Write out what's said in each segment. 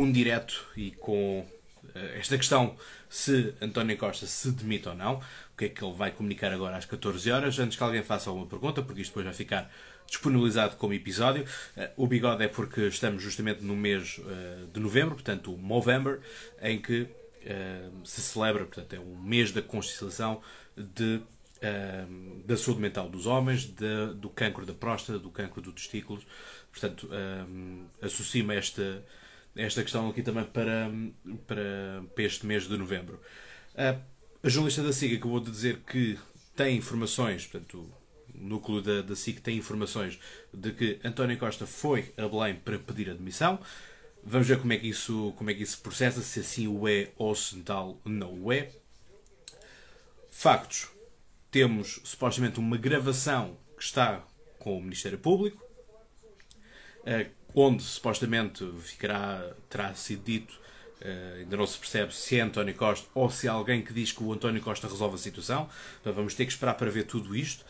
um direto e com eh, esta questão se António Costa se demite ou não, o que é que ele vai comunicar agora às 14 horas, antes que alguém faça alguma pergunta, porque isto depois vai ficar disponibilizado como episódio. Eh, o bigode é porque estamos justamente no mês eh, de novembro, portanto o Movember, em que se celebra, portanto é um mês da consciencialização de, da saúde mental dos homens, de, do cancro da próstata, do cancro do testículos. Portanto, associa-me esta esta questão aqui também para, para, para este mês de novembro. A jornalista da SIG acabou de dizer que tem informações, portanto, o núcleo da, da SIG tem informações de que António Costa foi a Belém para pedir admissão. Vamos ver como é que isso, como é que isso processa, se assim o é ou se tal não o é. Factos. Temos supostamente uma gravação que está com o Ministério Público onde supostamente ficará, terá sido dito, uh, ainda não se percebe se é António Costa ou se é alguém que diz que o António Costa resolve a situação. Então vamos ter que esperar para ver tudo isto.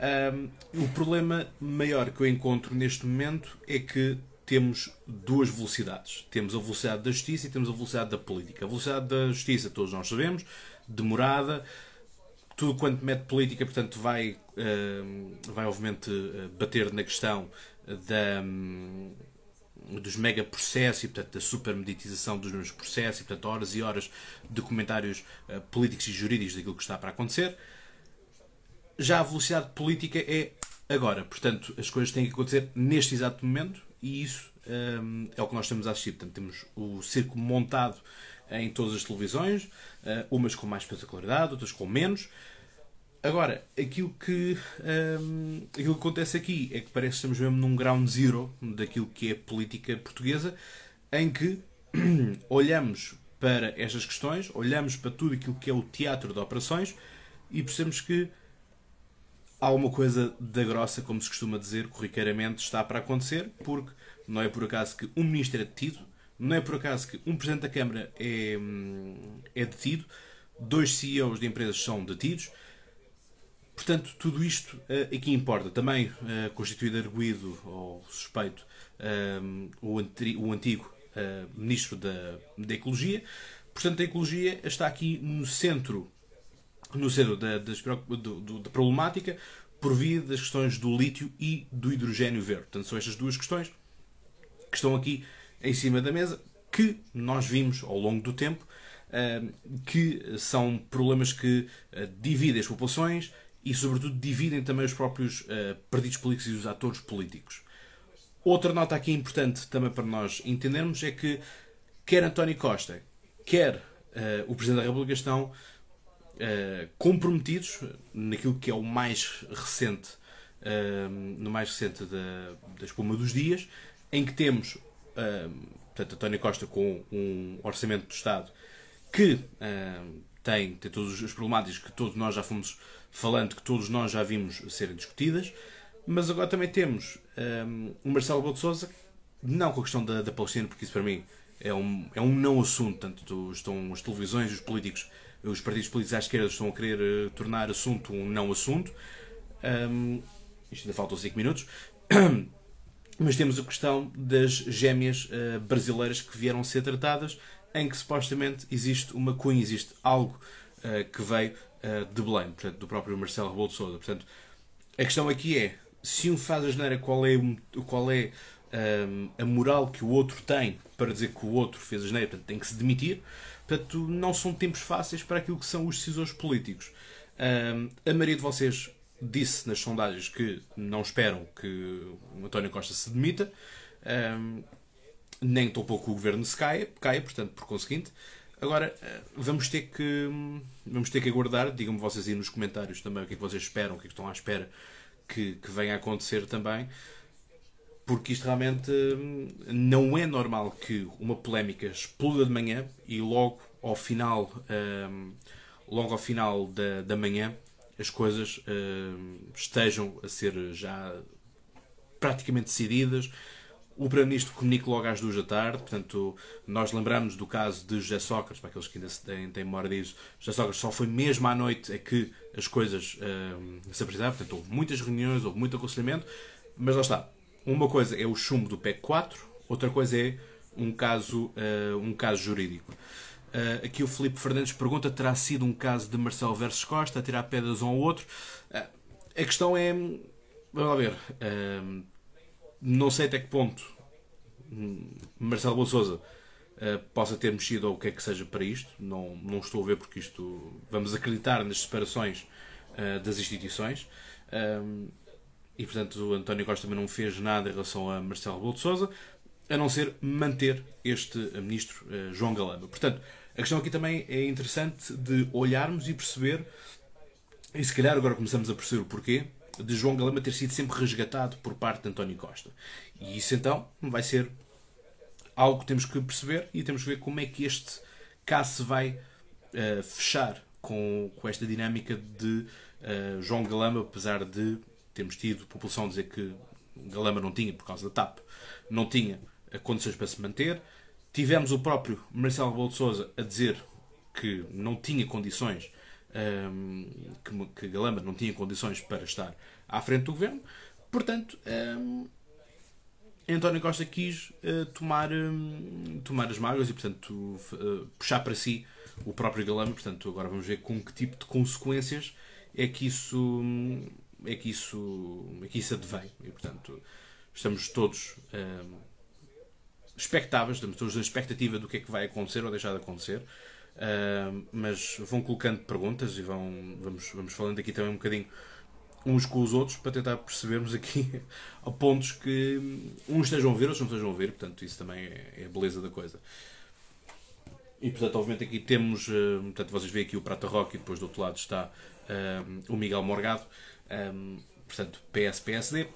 Um, o problema maior que eu encontro neste momento é que temos duas velocidades. Temos a velocidade da justiça e temos a velocidade da política. A velocidade da justiça, todos nós sabemos, demorada, tudo quanto mete política, portanto, vai, vai obviamente bater na questão da, hum, dos mega processos e portanto da supermeditização dos meus processos e portanto horas e horas de comentários uh, políticos e jurídicos daquilo que está para acontecer. Já a velocidade política é agora, portanto as coisas têm que acontecer neste exato momento e isso um, é o que nós estamos a assistir. Portanto, temos o circo montado em todas as televisões, uh, umas com mais espetacularidade, outras com menos. Agora, aquilo que, um, aquilo que acontece aqui é que parece que estamos mesmo num ground zero daquilo que é política portuguesa, em que olhamos para estas questões, olhamos para tudo aquilo que é o teatro de operações e percebemos que há uma coisa da grossa, como se costuma dizer, corriqueiramente está para acontecer, porque não é por acaso que um ministro é detido, não é por acaso que um presidente da Câmara é, hum, é detido, dois CEOs de empresas são detidos. Portanto, tudo isto uh, aqui importa. Também uh, constituído arguído ou suspeito um, o, o, antigo uh, Ministro da, da Ecologia. Portanto, a ecologia está aqui no centro, no centro da, da, da problemática por via das questões do lítio e do hidrogênio verde. Portanto, são estas duas questões que estão aqui em cima da mesa, que nós vimos ao longo do tempo, que são problemas que dividem as populações e, sobretudo, dividem também os próprios partidos políticos e os atores políticos. Outra nota aqui importante também para nós entendermos é que quer António Costa, quer o Presidente da República estão comprometidos naquilo que é o mais recente, no mais recente da, da espuma dos dias, em que temos uh, portanto, António Costa com um orçamento do Estado que uh, tem, tem todas as problemáticas que todos nós já fomos falando, que todos nós já vimos serem discutidas, mas agora também temos um, o Marcelo Rebelo de não com a questão da, da Palestina, porque isso para mim é um, é um não assunto, tanto estão as televisões, os políticos, os partidos políticos à esquerda estão a querer uh, tornar assunto um não assunto. Um, isto ainda faltam 5 minutos. Mas temos a questão das gêmeas uh, brasileiras que vieram ser tratadas, em que supostamente existe uma cunha, existe algo uh, que veio uh, de Belém, portanto, do próprio Marcelo Rebelo de Sousa. Portanto, a questão aqui é, se um faz a geneira, qual é, qual é um, a moral que o outro tem para dizer que o outro fez a geneira, portanto, tem que se demitir. Portanto, não são tempos fáceis para aquilo que são os decisores políticos. Um, a maioria de vocês disse nas sondagens que não esperam que o António Costa se demita, um, nem tão pouco o governo se caia, caia, portanto, por conseguinte. Agora, eh, vamos ter que, vamos ter que aguardar. Digam-me vocês aí nos comentários também o que é que vocês esperam, o que é que estão à espera que, que venha a acontecer também. Porque isto realmente hum, não é normal que uma polémica exploda de manhã e logo ao final, um, logo ao final da, da manhã as coisas uh, estejam a ser já praticamente decididas. O Primeiro-Ministro comunica logo às duas da tarde, portanto, nós lembramos do caso de José Sócrates, para aqueles que ainda têm, têm memória disso, José Sócrates só foi mesmo à noite é que as coisas uh, se apresentaram, portanto, houve muitas reuniões, houve muito aconselhamento, mas lá está. Uma coisa é o chumbo do PEC 4, outra coisa é um caso, um caso jurídico. Uh, aqui o Felipe Fernandes pergunta: terá sido um caso de Marcelo versus Costa, tirar pedras um ao outro? Uh, a questão é. Vamos lá ver. Uh, não sei até que ponto hum, Marcelo Bolsouza possa ter mexido ou o que é que seja para isto. Não, não estou a ver porque isto. Vamos acreditar nas separações das instituições. e portanto o António Costa também não fez nada em relação a Marcelo Bolsouza a não ser manter este ministro João Galamba. Portanto, a questão aqui também é interessante de olharmos e perceber, e se calhar agora começamos a perceber o porquê, de João Galama ter sido sempre resgatado por parte de António Costa. E isso então vai ser algo que temos que perceber e temos que ver como é que este caso se vai uh, fechar com, com esta dinâmica de uh, João Galama, apesar de termos tido população a dizer que Galama não tinha, por causa da TAP, não tinha condições para se manter, Tivemos o próprio Marcelo Rebelo a dizer que não tinha condições, um, que, que Galamba não tinha condições para estar à frente do governo. Portanto, um, António Costa quis uh, tomar, um, tomar as mágoas e, portanto, uh, puxar para si o próprio Galamba. Portanto, agora vamos ver com que tipo de consequências é que isso é que isso, é que isso advém. E, portanto, estamos todos expectáveis, estamos todos na expectativa do que é que vai acontecer ou deixar de acontecer. Uh, mas vão colocando perguntas e vão, vamos, vamos falando aqui também um bocadinho uns com os outros para tentar percebermos aqui a pontos que uns estejam a ver, outros não estejam a ver, portanto, isso também é, é a beleza da coisa. E portanto, obviamente, aqui temos, uh, portanto, vocês veem aqui o Prata Rock e depois do outro lado está uh, o Miguel Morgado, um, portanto, PS-PSD.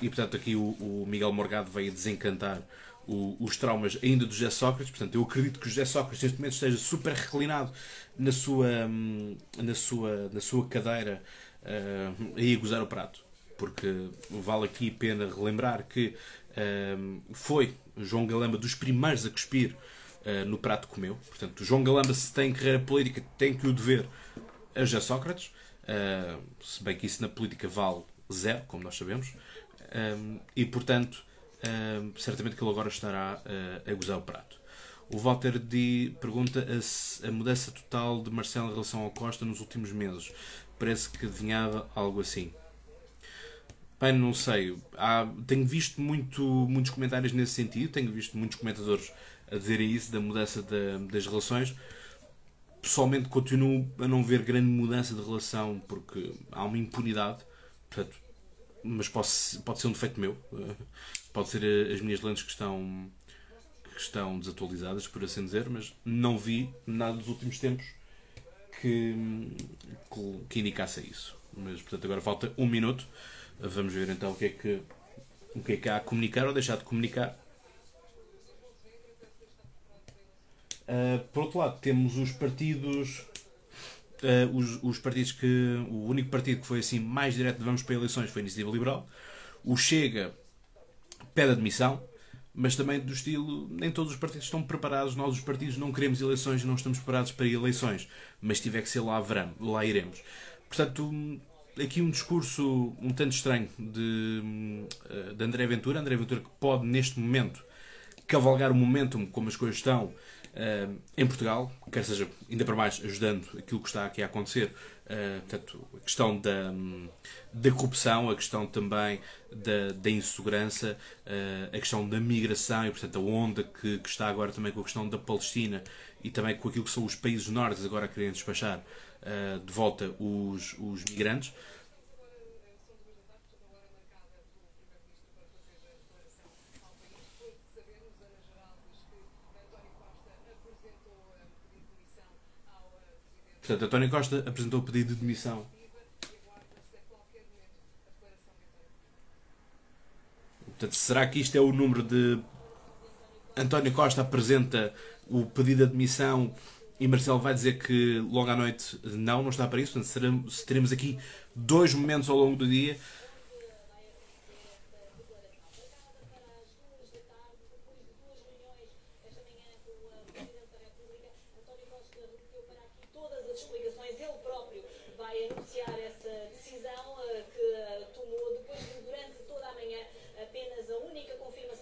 E portanto aqui o, o Miguel Morgado veio desencantar o, os traumas ainda do José Sócrates. Portanto, eu acredito que o José Sócrates neste momento esteja super reclinado na sua, na sua, na sua cadeira uh, aí a gozar o prato. Porque vale aqui pena relembrar que uh, foi João Galamba dos primeiros a cuspir uh, no prato que comeu. Portanto, João Galamba, se tem carreira política, tem que o dever a José Sócrates. Uh, se bem que isso na política vale zero, como nós sabemos. Um, e, portanto, certamente que ele agora estará uh, a gozar o prato. O Walter D pergunta a, a mudança total de Marcelo em relação ao Costa nos últimos meses. Parece que adivinhava algo assim. Bem, não sei. Há, tenho visto muito, muitos comentários nesse sentido. Tenho visto muitos comentadores a dizerem isso, da mudança da, das relações. Pessoalmente, continuo a não ver grande mudança de relação porque há uma impunidade. Portanto, mas pode, pode ser um defeito meu. Pode ser eh, as minhas lentes que estão, que estão desatualizadas, por assim dizer, mas não vi nada dos últimos tempos que, que indicasse isso. Mas, portanto, agora falta um minuto. Vamos ver então o que é que, o que, é que há a comunicar ou deixar de comunicar. Uh, por outro lado, temos os partidos uh, os, os, partidos que. O único partido que foi assim mais direto de vamos para eleições foi a Iniciativa Liberal. O Chega pede admissão, mas também do estilo nem todos os partidos estão preparados. Nós, os partidos, não queremos eleições não estamos preparados para eleições, mas tiver que ser lá, verão, lá iremos. Portanto, aqui um discurso um tanto estranho de, eh, de André Ventura. André Ventura que pode, neste momento, cavalgar o momentum como as coisas estão uh, em Portugal, quer seja ainda para mais ajudando aquilo que está aqui a acontecer, uh, portanto, a questão da, da corrupção, a questão também da, da insegurança, uh, a questão da migração e, portanto, a onda que, que, está agora também com a questão da Palestina e também com aquilo que são os países nórdicos agora a querem despachar de volta os, os migrantes. Portanto, António Costa apresentou o pedido de demissão. Portanto, será que isto é o número de António Costa apresenta o pedido de admissão e Marcelo vai dizer que logo à noite não, não está para isso. Portanto, teremos aqui dois momentos ao longo do dia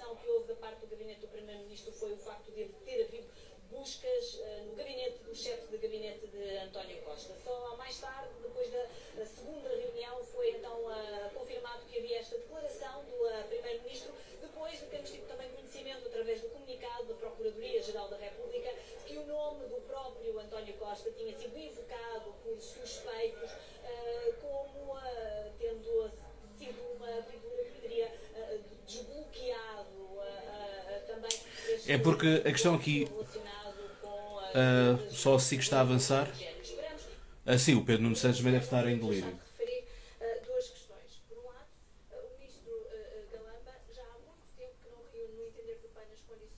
reação que houve da parte do gabinete do Primeiro-Ministro foi o facto de ter havido buscas uh, no gabinete do chefe de gabinete de António Costa. Só mais tarde, depois da, da segunda reunião, foi então uh, confirmado que havia esta declaração do uh, Primeiro-Ministro, depois de termos tido também conhecimento, através do comunicado da Procuradoria-Geral da República, que o nome do próprio António Costa tinha sido invocado por suspeitos como tendo sido uma figura que teria desbloqueado também. É porque a questão aqui Uh, só assim que está a avançar. Assim, o Pedro Nuno Santos também deve estar em delírio.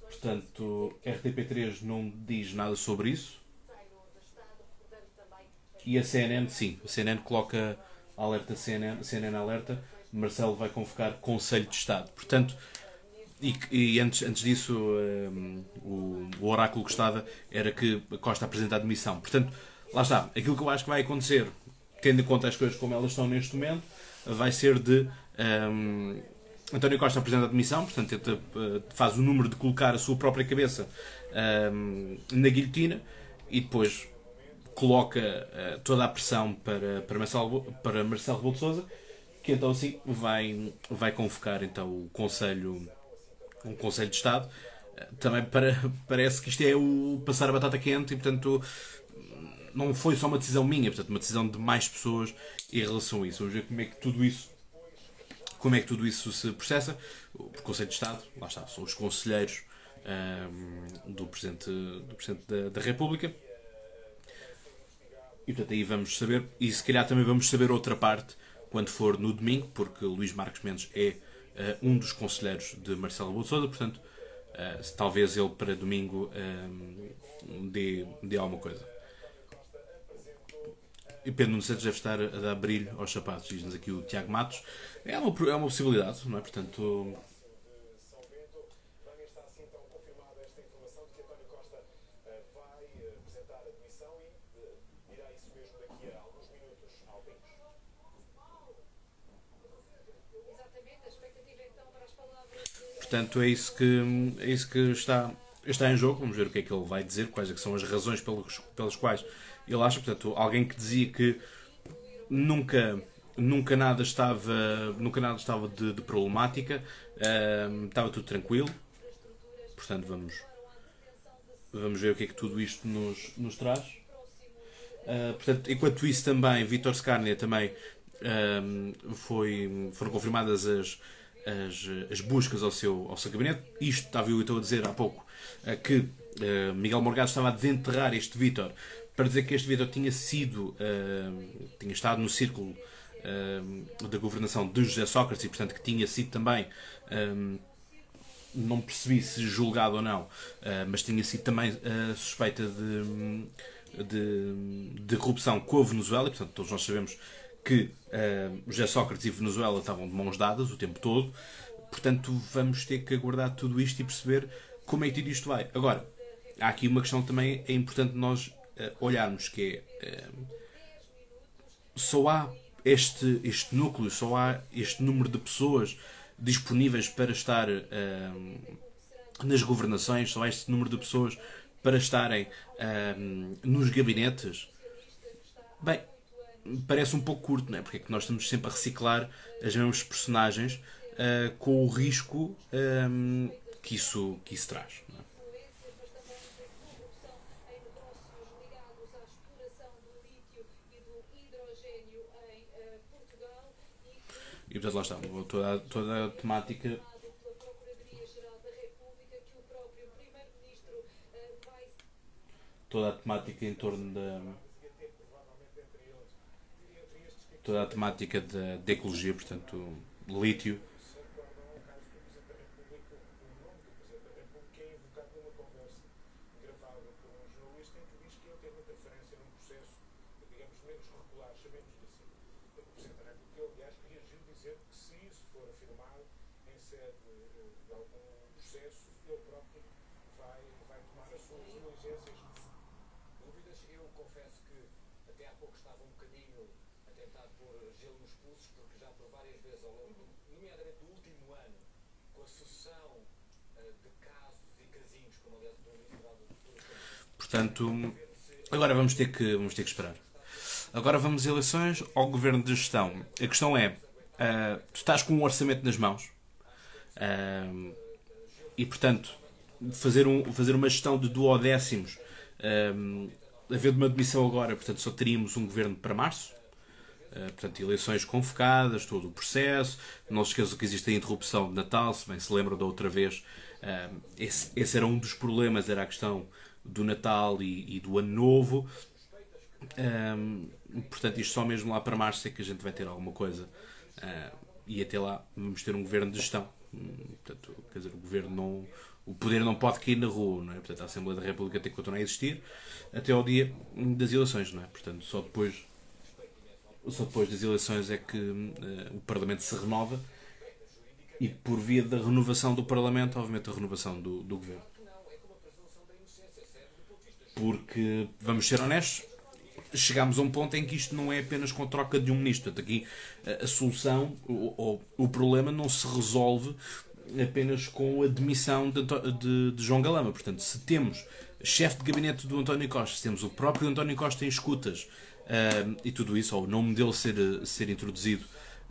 Portanto, RTP3 não diz nada sobre isso. E a CNN, sim. A CNN coloca alerta CNN, CNN alerta. Marcelo vai convocar Conselho de Estado. Portanto, e, e, antes, antes disso, um, o, o, oráculo que era que Costa apresenta a demissão. Portanto, lá está. Aquilo que eu acho que vai acontecer, tendo em conta as coisas como elas estão neste momento, vai ser de. Um, António Costa apresenta a demissão, portanto, tenta, uh, faz o número de colocar a sua própria cabeça um, na guilhotina e depois coloca uh, toda a pressão para, para, Marcelo, para Marcelo Rebelo de que então assim vai, vai convocar então, o Conselho um Conselho de Estado, eh, também para, parece que isto é o passar a batata quente e, portanto, não foi só uma decisão minha, portanto, uma decisão de mais pessoas em relação a isso. Vamos ver como é que tudo isso como é que tudo isso se processa. O Conselho de Estado, lá está, são os conselheiros um, ehm, do Presidente, do Presidente da, da, República. E portanto aí vamos saber, e se calhar também vamos saber outra parte quando for no domingo, porque Luís Marcos Mendes é uh, um dos conselheiros de Marcelo Rebelo Portanto, uh, talvez ele para domingo um, dê, dê alguma coisa. E Pedro Nuno Santos deve estar a dar brilho aos sapatos, diz-nos aqui o Tiago Matos. É uma, é uma possibilidade, não é? Portanto, Portanto, é isso que, é isso que está, está em jogo. Vamos ver o que é que ele vai dizer, quais é são as razões pelas, pelas quais ele acha. Portanto, alguém que dizia que nunca, nunca nada estava, nunca nada estava de, de problemática, uh, estava tudo tranquilo. Portanto, vamos, vamos ver o que é que tudo isto nos, nos traz. Uh, portanto, enquanto isso também, Vitor Scarnia também uh, foi, foram confirmadas as as, as buscas ao seu, ao seu gabinete. Isto estava eu a dizer há pouco eh, que uh, Miguel Morgado estava a desenterrar este Vítor para dizer que este Vítor tinha sido, uh, tinha estado no círculo uh, da governação de José Sócrates e, portanto, que tinha sido também, não percebi se julgado ou não, mas tinha sido também suspeita de, de, de corrupção com a Venezuela, e, portanto, todos nós sabemos que uh, José Sócrates e Venezuela estavam de mãos dadas o tempo todo. Portanto, vamos ter que aguardar tudo isto e perceber como é que tudo isto vai. Agora, há aqui uma questão que também é importante nós uh, olharmos, que é uh, só há este, este núcleo, só há este número de pessoas disponíveis para estar nas governações, só há este número de pessoas para estarem nos gabinetes. Bem, parece um pouco curto, não é? Porque é que nós estamos sempre a reciclar as mesmas personagens uh, com o risco um, que, isso, que isso traz. É? E portanto lá está, toda, toda a temática toda a temática em torno da toda a temática da, ecologia, portanto, lítio. Portanto, agora vamos ter que, vamos ter que esperar. Agora vamos a eleições ao governo de gestão. A questão é: uh, tu estás com um orçamento nas mãos uh, e, portanto, fazer, um, fazer uma gestão de duodécimos, um, havendo uma demissão agora, portanto, só teríamos um governo para março. Uh, portanto, eleições convocadas, todo o processo. Não se esqueçam que existe a interrupção de Natal, se bem se lembram da outra vez. Uh, esse, esse, era um dos problemas, era a questão do Natal e, e do Ano Novo. Um, portanto, isto só mesmo lá para março é que a gente vai ter alguma coisa. E até lá vamos ter um governo de gestão. Portanto, quer dizer, o governo não. O poder não pode cair na rua, não é? Portanto, a Assembleia da República tem que continuar a existir até ao dia das eleições, não é? Portanto, só depois, só depois das eleições é que uh, o Parlamento se renova e por via da renovação do Parlamento, obviamente, a renovação do, do governo. Porque, vamos ser honestos, chegámos a um ponto em que isto não é apenas com a troca de um ministro. Portanto, aqui a solução, ou, o problema não se resolve apenas com a demissão de, de, de João Galama. Portanto, se temos chefe de gabinete do António Costa, se temos o próprio António Costa em escutas uh, e tudo isso, ou o nome dele ser, ser introduzido,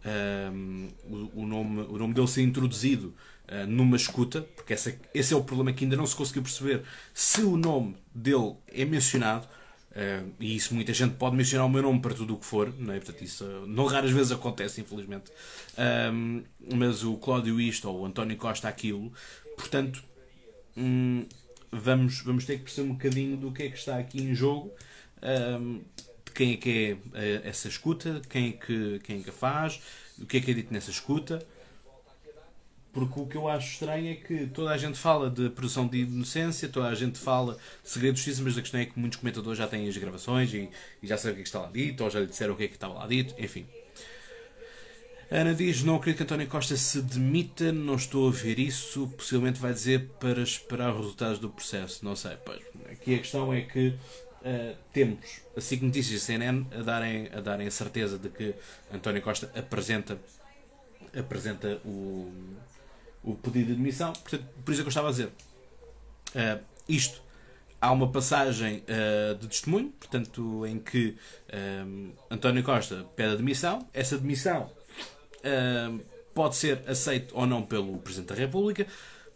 uh, o, o, nome, o nome dele ser introduzido uh, numa escuta, porque essa, esse é o problema que ainda não se conseguiu perceber se o nome dele é mencionado. Uh, e isso muita gente pode mencionar o meu nome para tudo o que for, não é? Portanto, isso uh, não raras vezes acontece, infelizmente. Uh, mas o Cláudio isto ou o António Costa aquilo, portanto, um, vamos, vamos ter que perceber um bocadinho do que é que está aqui em jogo, de quem é que é essa escuta, quem é que, quem é que a faz, o que é que é dito nessa escuta. Porque o que eu acho estranho é que toda a gente fala de produção de inocência, toda a gente fala de segredos justiça, mas a questão é que muitos comentadores já têm as gravações e, e já sabem o que, é que está lá dito, ou já lhe disseram o que é que estava lá dito, enfim. Ana diz: Não acredito que António Costa se demita, não estou a ver isso. Possivelmente vai dizer para esperar os resultados do processo. Não sei. Pois, aqui a questão é que uh, temos a SIC Notícias e a CNN a darem, a darem a certeza de que António Costa apresenta, apresenta o, o pedido de admissão. Portanto, por isso é que eu estava a dizer. Uh, isto, há uma passagem uh, de testemunho, portanto, em que António Costa pede admissão. Essa admissão uh, pode ser aceita ou não pelo Presidente da República.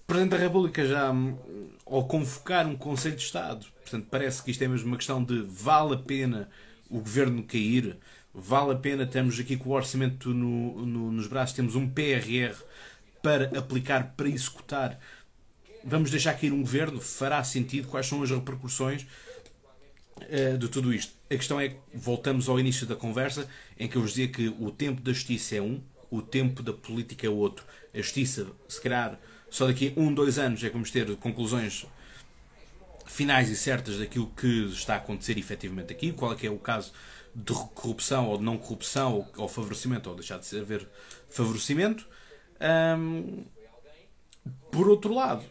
O Presidente da República já, um, ao convocar um Conselho de Estado, portanto, parece que isto é mesmo uma questão de vale a pena o governo cair, vale a pena, temos aqui com o orçamento no, no, nos braços, temos um PRR para aplicar, para executar. Vamos deixar cair um governo? Fará sentido? Quais são as repercussões uh, de tudo isto? A questão é que voltamos ao início da conversa em que eu vos dizia que o tempo da justiça é um, o tempo da política é outro. A justiça, se calhar, só daqui a um, dois anos é que vamos ter conclusões finais e certas daquilo que está a acontecer efetivamente aqui, qual é que é o caso de corrupção ou de não corrupção ou, ou favorecimento ou deixar de haver favorecimento. Um, por outro lado,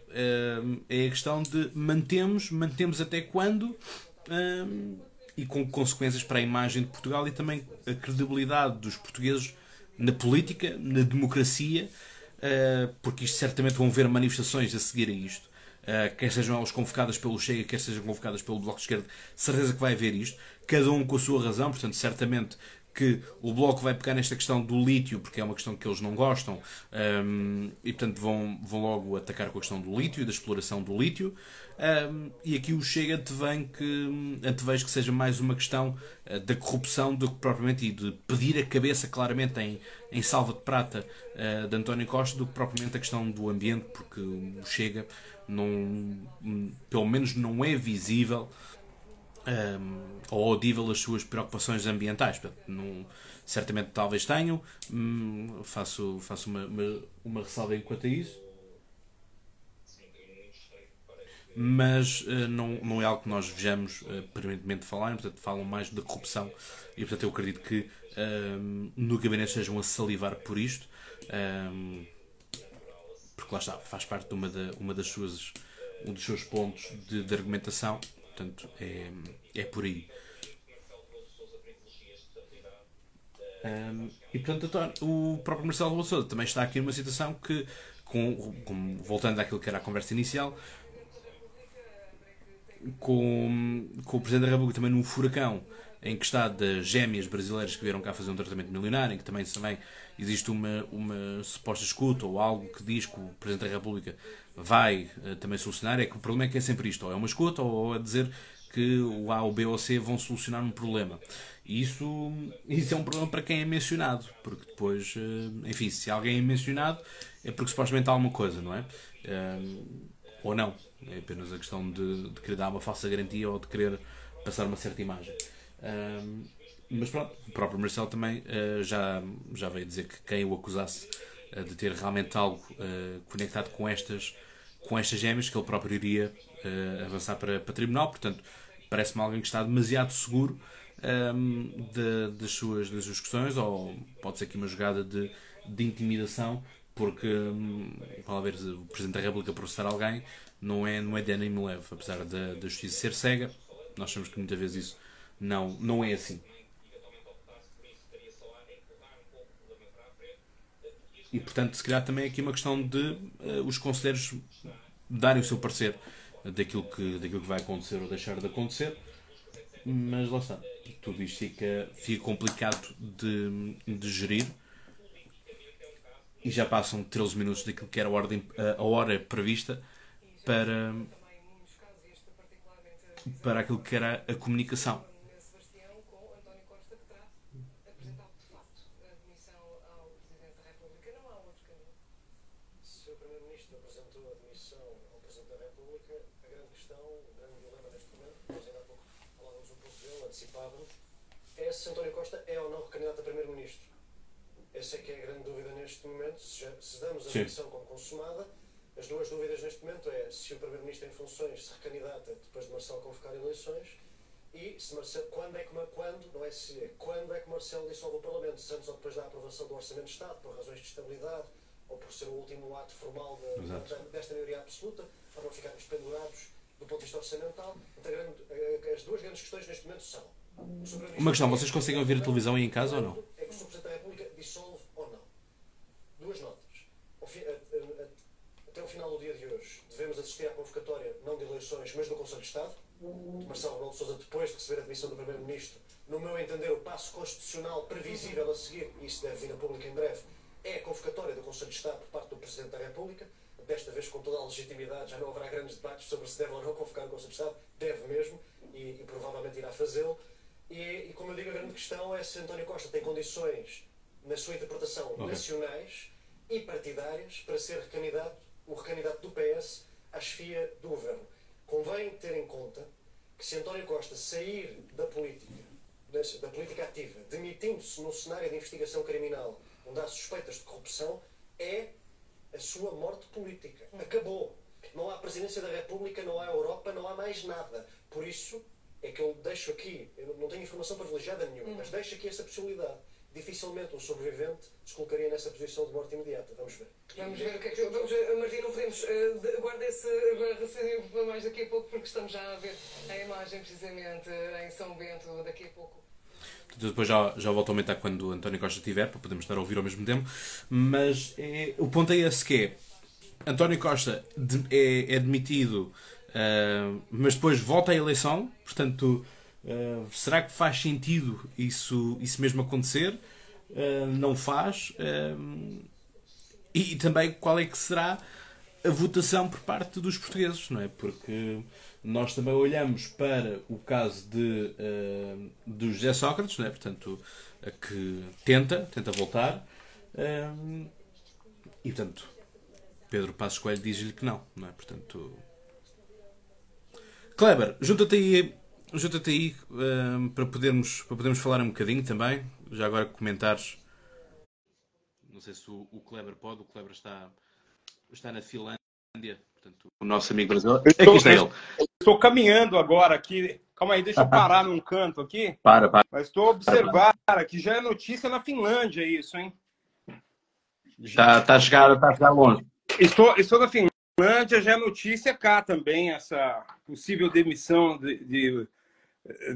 um, é a questão de mantemos, mantemos até quando um, e com consequências para a imagem de Portugal e também a credibilidade dos portugueses na política, na democracia, uh, porque isto certamente vão haver manifestações a seguir a isto. Uh, quer sejam elas convocadas pelo Chega, quer sejam convocadas pelo Bloco de Esquerda, certeza que vai haver isto, cada um com a sua razão, portanto, certamente que o Bloco vai pegar nesta questão do lítio, porque é uma questão que eles não gostam, um, e portanto vão, vão logo atacar com a questão do lítio, da exploração do lítio. Um, e aqui o Chega antevém que, antevejo que seja mais uma questão uh, da corrupção do que propriamente e de pedir a cabeça claramente em, em salva de prata uh, de António Costa do que propriamente a questão do ambiente, porque o Chega não, pelo menos não é visível um, ou audível as suas preocupações ambientais. Portanto, não, certamente talvez tenham. Hum, faço faço uma, uma, uma ressalva enquanto a isso. Mas uh, não, não é algo que nós vejamos uh, permanentemente falar, portanto, falam mais da corrupção e, portanto, eu acredito que um, no gabinete estejam a salivar por isto, um, porque lá está, faz parte de uma, da, uma das suas, um dos seus pontos de, de argumentação Portanto, é, é por aí. Um, e portanto, o próprio Marcelo Rebelo também está aqui numa situação que com, com, voltando àquilo que era a conversa inicial, com, com o Presidente da República também num furacão em que está das gêmeas brasileiras que vieram cá fazer um tratamento milionário, em que também, também existe uma, uma suposta escuta ou algo que diz que o Presidente da República vai uh, também solucionar, é que o problema é que é sempre isto, ou é uma escuta ou é dizer que o A, o B ou o C vão solucionar um problema. E isso, isso é um problema para quem é mencionado, porque depois, uh, enfim, se alguém é mencionado é porque supostamente há alguma coisa, não é? Uh, ou não. É apenas a questão de, de querer dar uma falsa garantia ou de querer passar uma certa imagem. Um, mas pronto, o próprio Marcelo também uh, já, já veio dizer que quem o acusasse uh, de ter realmente algo uh, conectado com estas, com estas gêmeas, que ele próprio iria avançar para, para tribunal. Portanto, parece-me alguém que está demasiado seguro um, de, das, suas, das suas questões, ou pode ser aqui uma jogada de, de intimidação, porque um, ver o Presidente da República processar alguém não é, não é de ânimo leve, apesar da, da justiça ser cega, nós sabemos que muitas vezes isso não, não é assim. E portanto, se calhar também é aqui uma questão de uh, os conselheiros darem o seu parecer daquilo que, daquilo que vai acontecer ou deixar de acontecer. Mas lá está. Tudo isto fica, fica complicado de, de gerir. E já passam 13 minutos daquilo que era a, ordem, a hora prevista para, para aquilo que era a comunicação. Essa é que é a grande dúvida neste momento. Se, já, se damos a eleição como consumada, as duas dúvidas neste momento é se o Primeiro-Ministro em funções se recandidata depois de Marcelo convocar eleições e se Marcelo, quando é que, quando, não é se é, quando é que Marcelo dissolve o Parlamento, se antes ou depois da aprovação do Orçamento de Estado, por razões de estabilidade, ou por ser o último ato formal de, de, desta maioria absoluta, para não ficarmos pendurados do ponto de vista orçamental. Então, grande, as duas grandes questões neste momento são. Uma questão, vocês conseguem ouvir a televisão aí em casa ou não? É que o Presidente da República dissolve ou não. Duas notas. Final do dia de hoje, devemos assistir à convocatória, não de eleições, mas do Conselho de Estado, de Marcelo Rebelo de Sousa, depois de receber a demissão do Primeiro-Ministro. No meu entender, o passo constitucional previsível a seguir, e isso deve vir a público em breve, é a convocatória do Conselho de Estado por parte do Presidente da República. Desta vez, com toda a legitimidade, já não haverá grandes debates sobre se deve ou não convocar o Conselho de Estado. Deve mesmo, e, e provavelmente irá fazê-lo. E, e, como eu digo, a grande questão é se António Costa tem condições, na sua interpretação, okay. nacionais e partidárias para ser recandidato, o recandidato do PS à chefia do governo. Convém ter em conta que se António Costa sair da política, da política ativa, demitindo-se num cenário de investigação criminal onde há suspeitas de corrupção, é a sua morte política. Acabou. Não há presidência da República, não há Europa, não há mais nada. Por isso, é que eu deixo aqui, eu não tenho informação privilegiada nenhuma, hum. mas deixo aqui essa possibilidade. Dificilmente um sobrevivente se colocaria nessa posição de morte imediata. Vamos ver. Vamos ver o que é que. Vamos ver, Martim, não podemos. Uh, guarda esse raciocínio para mais daqui a pouco, porque estamos já a ver a imagem precisamente em São Bento daqui a pouco. Depois já, já volto a aumentar quando o António Costa estiver, para podermos estar a ouvir ao mesmo tempo. Mas é, o ponto é esse que é. António Costa de, é, é demitido Uh, mas depois volta à eleição, portanto, uh, será que faz sentido isso, isso mesmo acontecer? Uh, não faz. e, e também qual é que será a votação por parte dos portugueses, não é? Porque nós também olhamos para o caso de, uh, do José Sócrates, não é? portanto, que tenta, tenta voltar, uh, e portanto, Pedro Passos Coelho diz-lhe que não, não é? Portanto, Kleber, junta-te aí, junta aí um, para, podermos, para podermos falar um bocadinho também. Já agora comentares. Não sei se o, o Kleber pode, o Kleber está, está na Finlândia, portanto, o nosso amigo brasileiro. Estou, aqui está ele. Estou caminhando agora aqui. Calma aí, deixa eu parar num canto aqui. Para, para. Mas estou a observar que já é notícia na Finlândia isso, hein? Está a chegar, está a chegar longe. Estou, estou na Finlândia. Finlândia já é notícia cá também, essa possível demissão de, de,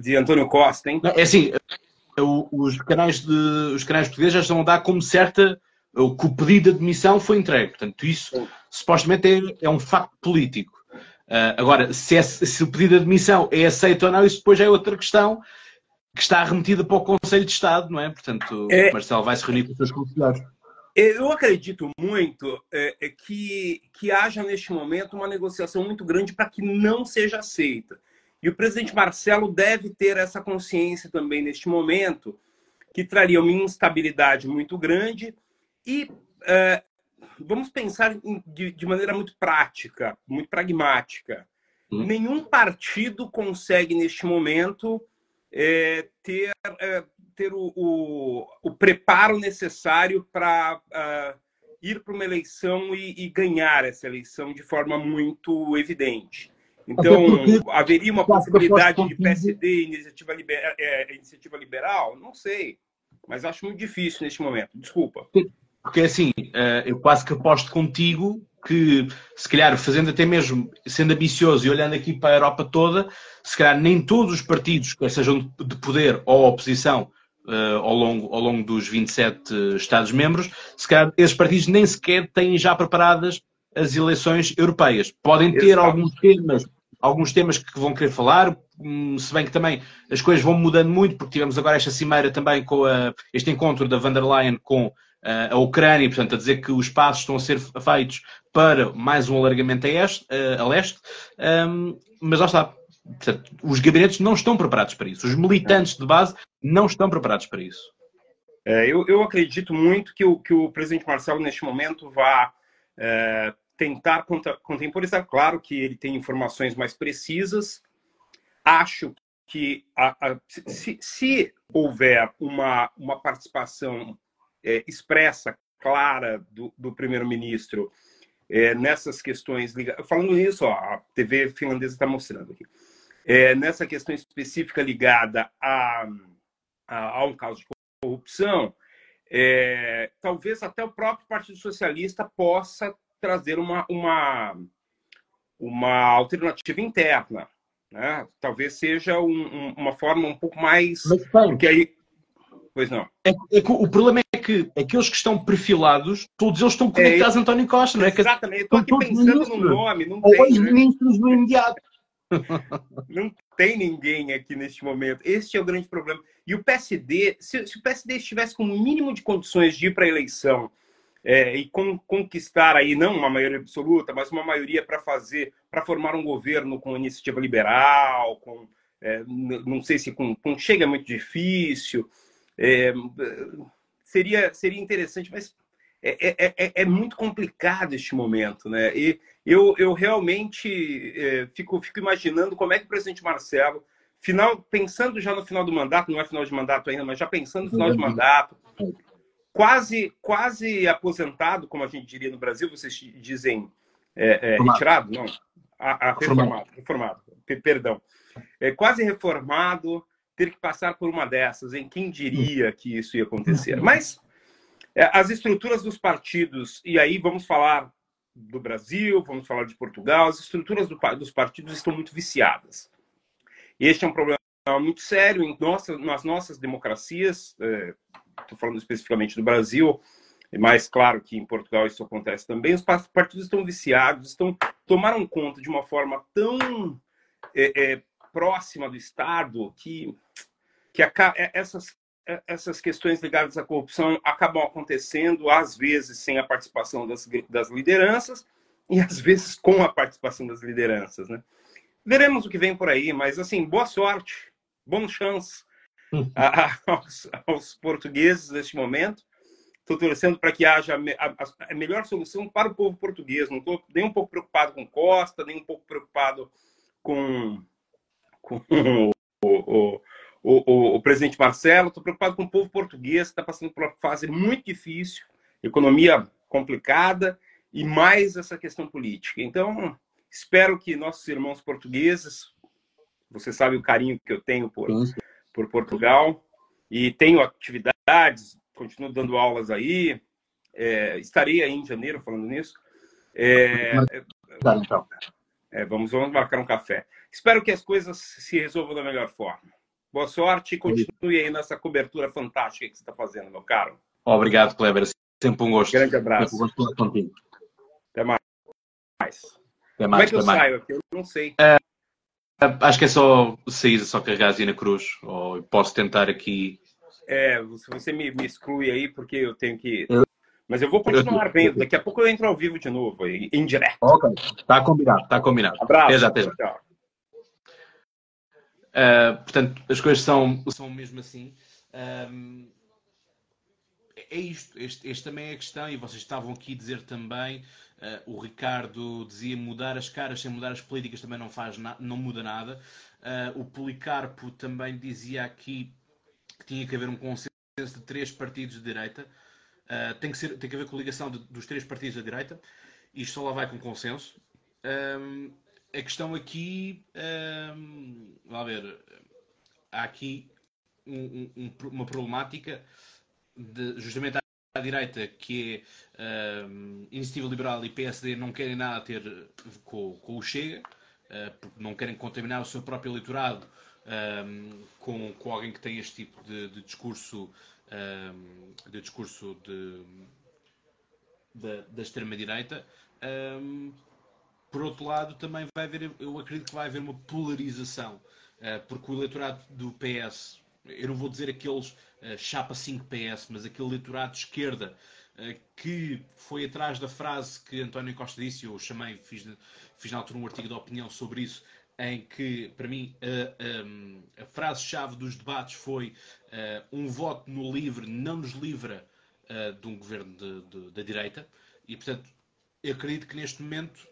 de Antônio Costa, hein? É assim, os canais, de, os canais portugueses já estão a dar como certa que o pedido de admissão foi entregue. Portanto, isso Sim. supostamente é, é, um facto político. Uh, agora, se, é, se, o pedido de admissão é aceito ou não, isso depois é outra questão que está remetida para o Conselho de Estado, não é? Portanto, é... o Marcelo vai se reunir com os seus conselheiros. Eu acredito muito é, é, que, que haja neste momento uma negociação muito grande para que não seja aceita. E o presidente Marcelo deve ter essa consciência também neste momento, que traria uma instabilidade muito grande. E é, vamos pensar em, de, de, maneira muito prática, muito pragmática. Hum. Nenhum partido consegue, neste momento, é, ter é, ter o, o, o preparo necessário para uh, ir para uma eleição e, e, ganhar essa eleição de forma muito evidente. Então, haveria uma possibilidade de PSD iniciativa, liber, é, iniciativa liberal? Não sei, mas acho muito difícil neste momento. Desculpa. Porque assim, eh, eu quase que aposto contigo que, se calhar, fazendo até mesmo, sendo ambicioso e olhando aqui para a Europa toda, se calhar nem todos os partidos, quer sejam de poder ou oposição, uh, ao, longo, ao longo dos 27 Estados-membros, se calhar esses partidos nem sequer têm já preparadas as eleições europeias. Podem ter Exato. alguns temas, alguns temas que vão querer falar, hum, se bem que também as coisas vão mudando muito, porque tivemos agora esta cimeira também com a, este encontro da van der Leyen com uh, a Ucrânia, portanto, a dizer que os passos estão a ser feitos para mais um alargamento a, este, uh, a leste, um, mas lá está, Portanto, os gabinetes não estão preparados para isso. Os militantes de base não estão preparados para isso. É, eu, eu, acredito muito que o, que o presidente Marcelo, neste momento, vá é, tentar contemporizar. Claro que ele tem informações mais precisas. Acho que a, a, se, se, houver uma, uma participação é, expressa, clara do, do primeiro-ministro é, nessas questões ligadas. Falando nisso, ó, a TV finlandesa está mostrando aqui é, nessa questão específica ligada a, a, a um caso de corrupção, é, talvez até o próprio Partido Socialista possa trazer uma, uma, uma alternativa interna. Né? Talvez seja um, um, uma forma um pouco mais. Mas, porque aí. Pois não. É, é o problema é que aqueles que estão perfilados, todos eles estão conectados é, a António Costa, não é? Exatamente, estou aqui pensando no nome, não Ou tem. Né? ministros no imediato. Não tem ninguém aqui neste momento. Este é o grande problema. E o PSD, se, se o PSD estivesse com o um mínimo de condições de ir para a eleição é, e conquistar aí não uma maioria absoluta, mas uma maioria para fazer, para formar um governo com iniciativa liberal, com é, não sei se com, com chega muito difícil, é, seria seria interessante, mas é, é, é, é muito complicado este momento, né? E eu, eu realmente é, fico, fico imaginando como é que o presidente Marcelo, final, pensando já no final do mandato, não é final de mandato ainda, mas já pensando no final de mandato, quase, quase aposentado, como a gente diria no Brasil, vocês dizem é, é, retirado? Não, a, a reformado, reformado, perdão. É, quase reformado, ter que passar por uma dessas, em quem diria que isso ia acontecer? Mas é, as estruturas dos partidos, e aí vamos falar do Brasil, vamos falar de Portugal, as estruturas do, dos partidos estão muito viciadas. Este é um problema muito sério em nossa, nas nossas democracias, estou falando especificamente do Brasil, mais claro que em Portugal isso acontece também, os partidos estão viciados, estão tomaram conta de uma forma tão é, é, próxima do Estado que, que a, é, essas é, essas questões ligadas à corrupção acabam acontecendo, às vezes, sem a participação das, das lideranças e, às vezes, com a participação das lideranças. Né? Veremos o que vem por aí, mas, assim, boa sorte, bom chance aos, aos, portugueses neste momento. Estou torcendo para que haja a, a, melhor solução para o povo português. Não estou nem um pouco preocupado com Costa, nem um pouco preocupado com, com o, o o, o, o presidente Marcelo, estou preocupado com o povo português, que está passando por uma fase muito difícil, economia complicada e mais essa questão política. Então, espero que nossos irmãos portugueses, você sabe o carinho que eu tenho por, por Portugal, e tenho atividades, continuo dando aulas aí, é, estarei aí em janeiro falando nisso. É, então. é, vamos, vamos marcar um café. Espero que as coisas se resolvam da melhor forma. Boa sorte e continue aí nessa cobertura fantástica que você está fazendo, meu caro. Obrigado, Kleber. Sempre um gosto. Grande abraço. Sempre um gosto contigo. Até mais. Até Como é mais, que eu mais. saio aqui? Eu não sei. Acho que é só sair, só carregar aí na cruz. Ou posso tentar aqui. É, se você me, me exclui aí, porque eu tenho que. Eu- Mas eu vou continuar vendo. Daqui a pouco eu entro ao vivo de novo, aí, em direto. Ok. Está combinado, está combinado. Abraço. Já. Tchau. Uh, portanto, as coisas são, são mesmo assim. Um, é isto. Este, este também é a questão, e vocês estavam aqui a dizer também. Uh, o Ricardo dizia mudar as caras sem mudar as políticas também não faz não muda nada. Uh, o Policarpo também dizia aqui que tinha que haver um consenso de três partidos de direita. Uh, tem, que ser, tem que haver coligação de- dos três partidos da direita. Isto só lá vai com consenso. Um, a questão aqui, vá ver, há aqui um- um- um- uma problemática de, justamente à, direita que é hum, Iniciativa Liberal e PSD não querem nada ter com, com o Chega, eh, porque não querem contaminar o seu próprio eleitorado hum, com, com alguém que tem este tipo de, de discurso hum, de discurso de, da, da extrema-direita. Por outro lado, também vai haver, eu acredito que vai haver uma polarização, eh, porque o eleitorado do PS, eu não vou dizer aqueles eh, chapa 5 PS, mas aquele eleitorado de esquerda eh, que foi atrás da frase que António Costa disse, eu chamei, fiz, fiz na altura um artigo de opinião sobre isso, em que, para mim, a, frase-chave dos debates foi eh, um voto no livre não nos livra de um governo da direita, e, portanto, eu acredito que neste momento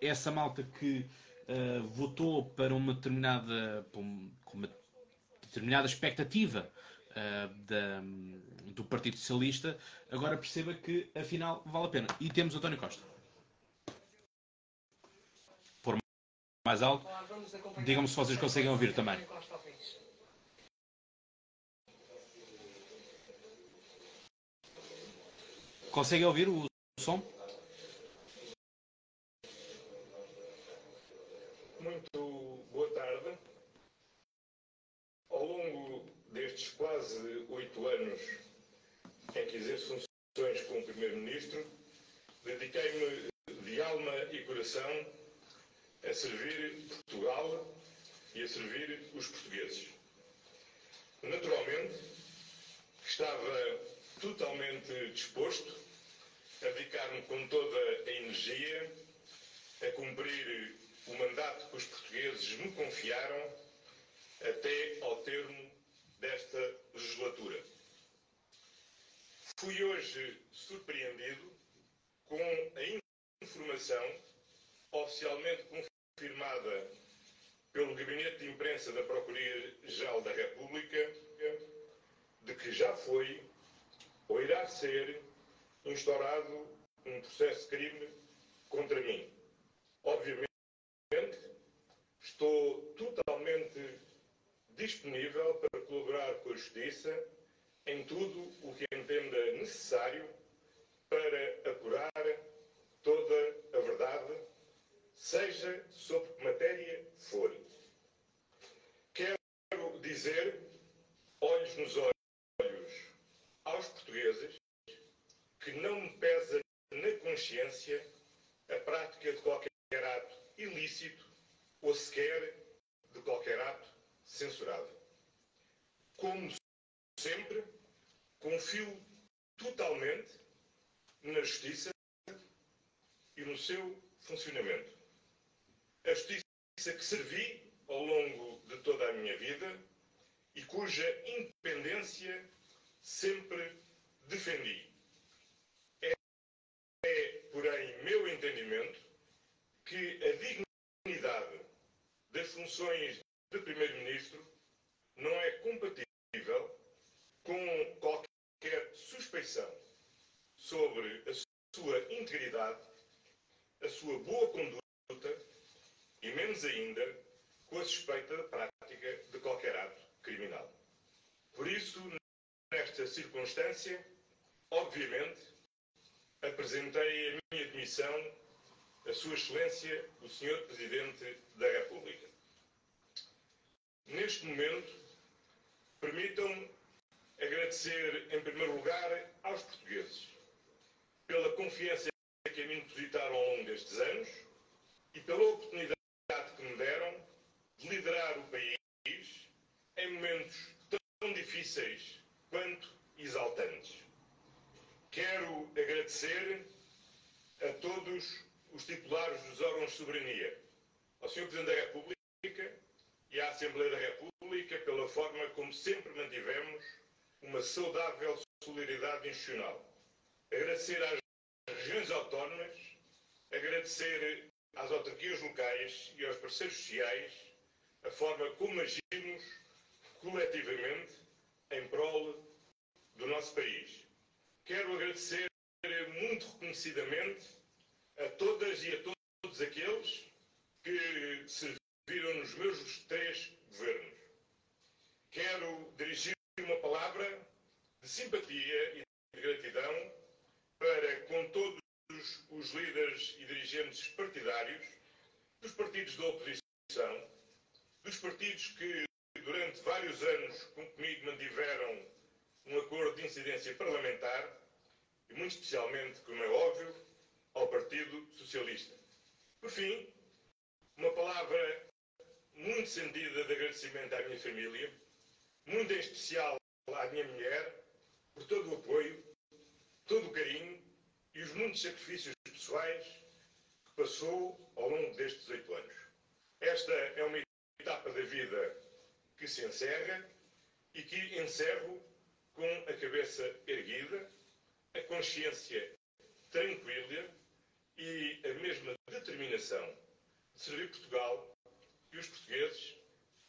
essa malta que votou para uma determinada, para um- uma determinada expectativa eh, da- do Partido Socialista, agora perceba que afinal vale a pena. E temos António Costa. Por mais alto, Digam-me se vocês conseguem ouvir também. Conseguem ouvir o som? Muito boa tarde. Ao longo destes quase oito anos em que exerço funções como Primeiro-Ministro, dediquei-me de alma e coração a servir Portugal e a servir os portugueses. Naturalmente, estava totalmente disposto a dedicar-me com toda a energia a cumprir o mandato que os portugueses me confiaram até ao termo desta legislatura. Fui hoje surpreendido com a informação oficialmente confirmada pelo Gabinete de Imprensa da Procuradoria-Geral da República de que já foi ou irá ser instaurado um processo de crime contra mim. Obviamente, estou totalmente disponível para colaborar com a Justiça em tudo o que entenda necessário para apurar toda a verdade, seja sobre que matéria for. Quero dizer, olhos nos olhos, aos portugueses, que não me pesa na consciência a prática de qualquer ato ilícito ou sequer de qualquer ato censurável. Como sempre, confio totalmente na justiça e no seu funcionamento. A justiça que servi ao longo de toda a minha vida e cuja independência sempre defendi. É, porém, meu entendimento que a dignidade das funções de Primeiro-Ministro não é compatível com qualquer suspeição sobre a sua integridade, a sua boa conduta e, menos ainda, com a suspeita da prática de qualquer ato criminal. Por isso, nesta circunstância, obviamente, apresentei a minha admissão a Sua Excelência, o Sr. Presidente da República. Neste momento, permitam-me agradecer, em primeiro lugar, aos portugueses pela confiança que a mim depositaram ao longo destes anos e pela oportunidade que me deram de liderar o país em momentos tão difíceis quanto exaltantes. Quero agradecer a todos os titulares dos órgãos de soberania, ao Sr. Presidente da República e à Assembleia da República pela forma como sempre mantivemos uma saudável solidariedade institucional. Agradecer às regiões autónomas, agradecer às autarquias locais e aos parceiros sociais a forma como agimos coletivamente em prol do nosso país. Quero agradecer muito reconhecidamente a todas e a todos aqueles que serviram nos meus três governos. Quero dirigir uma palavra de simpatia e de gratidão para com todos os líderes e dirigentes partidários dos partidos da oposição, dos partidos que durante vários anos comigo mantiveram um acordo de incidência parlamentar e muito especialmente, como é óbvio, ao Partido Socialista. Por fim, uma palavra muito sentida de agradecimento à minha família, muito em especial à minha mulher, por todo o apoio, todo o carinho e os muitos sacrifícios pessoais que passou ao longo destes oito anos. Esta é uma etapa da vida que se encerra e que encerro com a cabeça erguida, a consciência tranquila e a mesma determinação de servir Portugal e os portugueses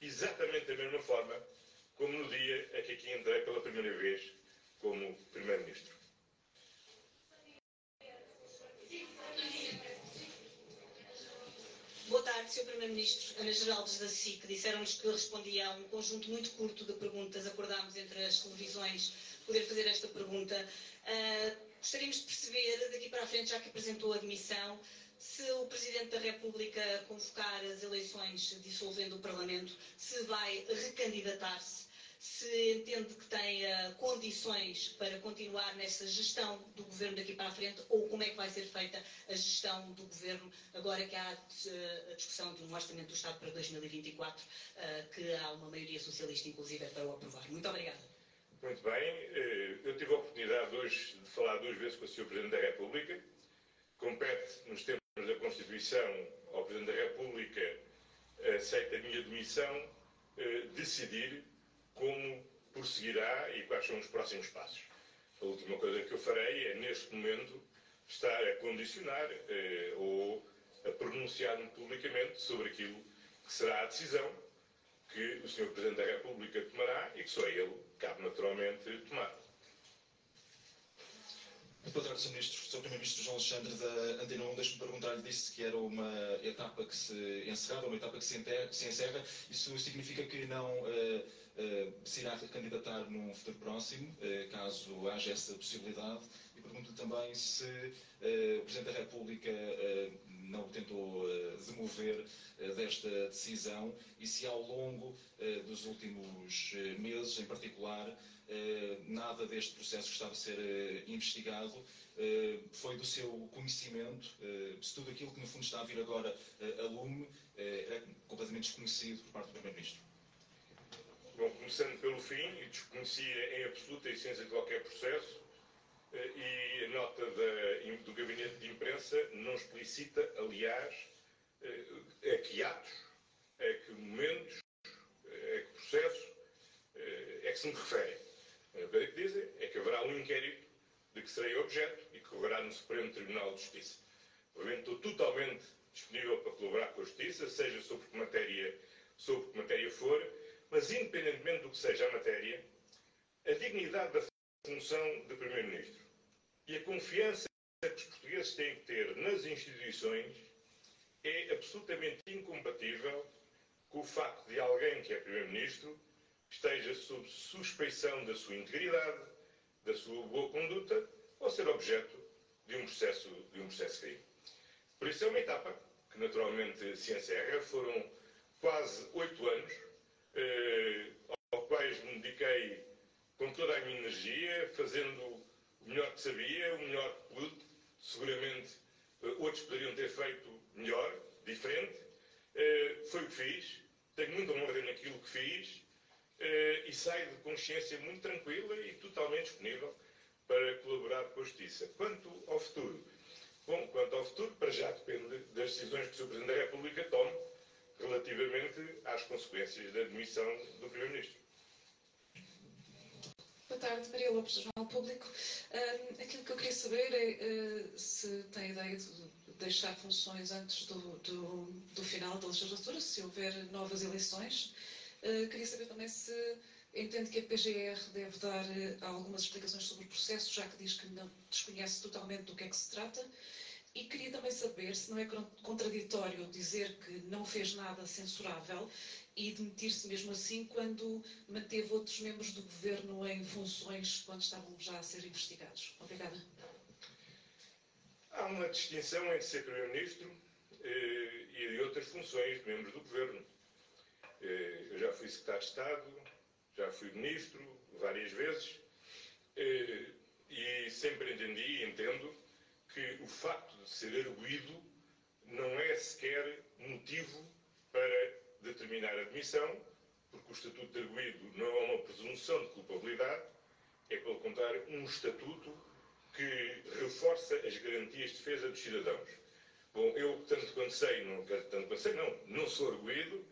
exatamente da mesma forma como no dia em que aqui entrei pela primeira vez como Primeiro-Ministro. Boa tarde, Sr. Primeiro-Ministro. Ana Geraldes da SIC. Disseram-nos que respondia a um conjunto muito curto de perguntas. Acordámos entre as televisões poder fazer esta pergunta. Uh, gostaríamos de perceber, daqui para a frente, já que apresentou a admissão, se o Presidente da República convocar as eleições dissolvendo o Parlamento, se vai recandidatar-se se entende que tem uh, condições para continuar nessa gestão do governo daqui para a frente ou como é que vai ser feita a gestão do governo agora que há uh, a discussão de um orçamento do Estado para 2024, uh, eh, que há uma maioria socialista, inclusive, para o aprovar. Muito obrigada. Muito bem. Eu tive a oportunidade hoje de falar duas vezes com o Sr. Presidente da República. Compete, nos termos da Constituição, ao Presidente da República, aceita a minha demissão, decidir como prosseguirá e quais são os próximos passos. A última coisa que eu farei é, neste momento, estar a condicionar eh, ou a pronunciar-me publicamente sobre aquilo que será a decisão que o Sr. Presidente da República tomará e que só ele cabe naturalmente tomar. Tarde, Sr. Ministro. Primeiro-Ministro João Alexandre da Antena 1, deixe-me perguntar-lhe, disse que era uma etapa que se encerrava, uma etapa que se, encerra. Isso significa que não uh, uh, se irá candidatar num futuro próximo, uh, caso haja essa possibilidade? E pergunto-lhe também se o Presidente da República não tentou demover desta decisão e se ao longo dos últimos meses, em particular, eh, nada deste processo que estava a ser eh, investigado eh, foi do seu conhecimento, se tudo aquilo que no fundo está a vir agora a lume era completamente desconhecido por parte do Primeiro-Ministro. Bom, começando pelo fim, desconhecia em absoluta essência de qualquer processo, e a nota da, do gabinete de imprensa não explicita, aliás, a que atos, a que momentos, a que processo é que se me refere. A coisa que dizem é que haverá um inquérito de que serei objeto e que correrá no Supremo Tribunal de Justiça. Obviamente estou totalmente disponível para colaborar com a Justiça, seja sobre que matéria, sobre que matéria for, mas independentemente do que seja a matéria, a dignidade da função de Primeiro-Ministro e a confiança que os portugueses têm que ter nas instituições é absolutamente incompatível com o facto de alguém que é Primeiro-Ministro esteja sob suspeição da sua integridade, da sua boa conduta ou ser objeto de um processo de um processo crime. Por isso é uma etapa que naturalmente se encerra. Foram quase oito anos eh, aos quais me dediquei com toda a minha energia, fazendo o melhor que sabia, o melhor que pude, Seguramente outros poderiam ter feito melhor, diferente. Foi o que fiz. Tenho muita honra naquilo que fiz e saio de consciência muito tranquila e totalmente disponível para colaborar com a Justiça. Quanto ao futuro, bom, quanto ao futuro, para já depende das decisões que o Sr. Presidente da República tome relativamente às consequências da demissão do Primeiro-Ministro. Boa tarde, Maria Lopes, Jornal Público. Um, aquilo que eu queria saber é uh, se tem ideia de deixar funções antes do, do, do, final da legislatura, se houver novas eleições. Uh, queria saber também se entende que a PGR deve dar uh, algumas explicações sobre o processo, já que diz que não desconhece totalmente do que é que se trata. E queria também saber se não é contraditório dizer que não fez nada censurável e demitir-se mesmo assim quando manteve outros membros do governo em funções quando estavam já a ser investigados. Obrigada. Há uma distinção entre ser Primeiro-Ministro eh, e de outras funções de membros do governo. Eh, eu já fui Secretário de Estado, já fui Ministro várias vezes eh, e sempre entendi e entendo que o facto de ser arguído não é sequer motivo para determinar a admissão, porque o estatuto de arguído não é uma presunção de culpabilidade, é, pelo contrário, um estatuto que reforça as garantias de defesa dos cidadãos. Bom, eu, tanto quanto sei, não, tanto quanto sei, não, não sou arguído,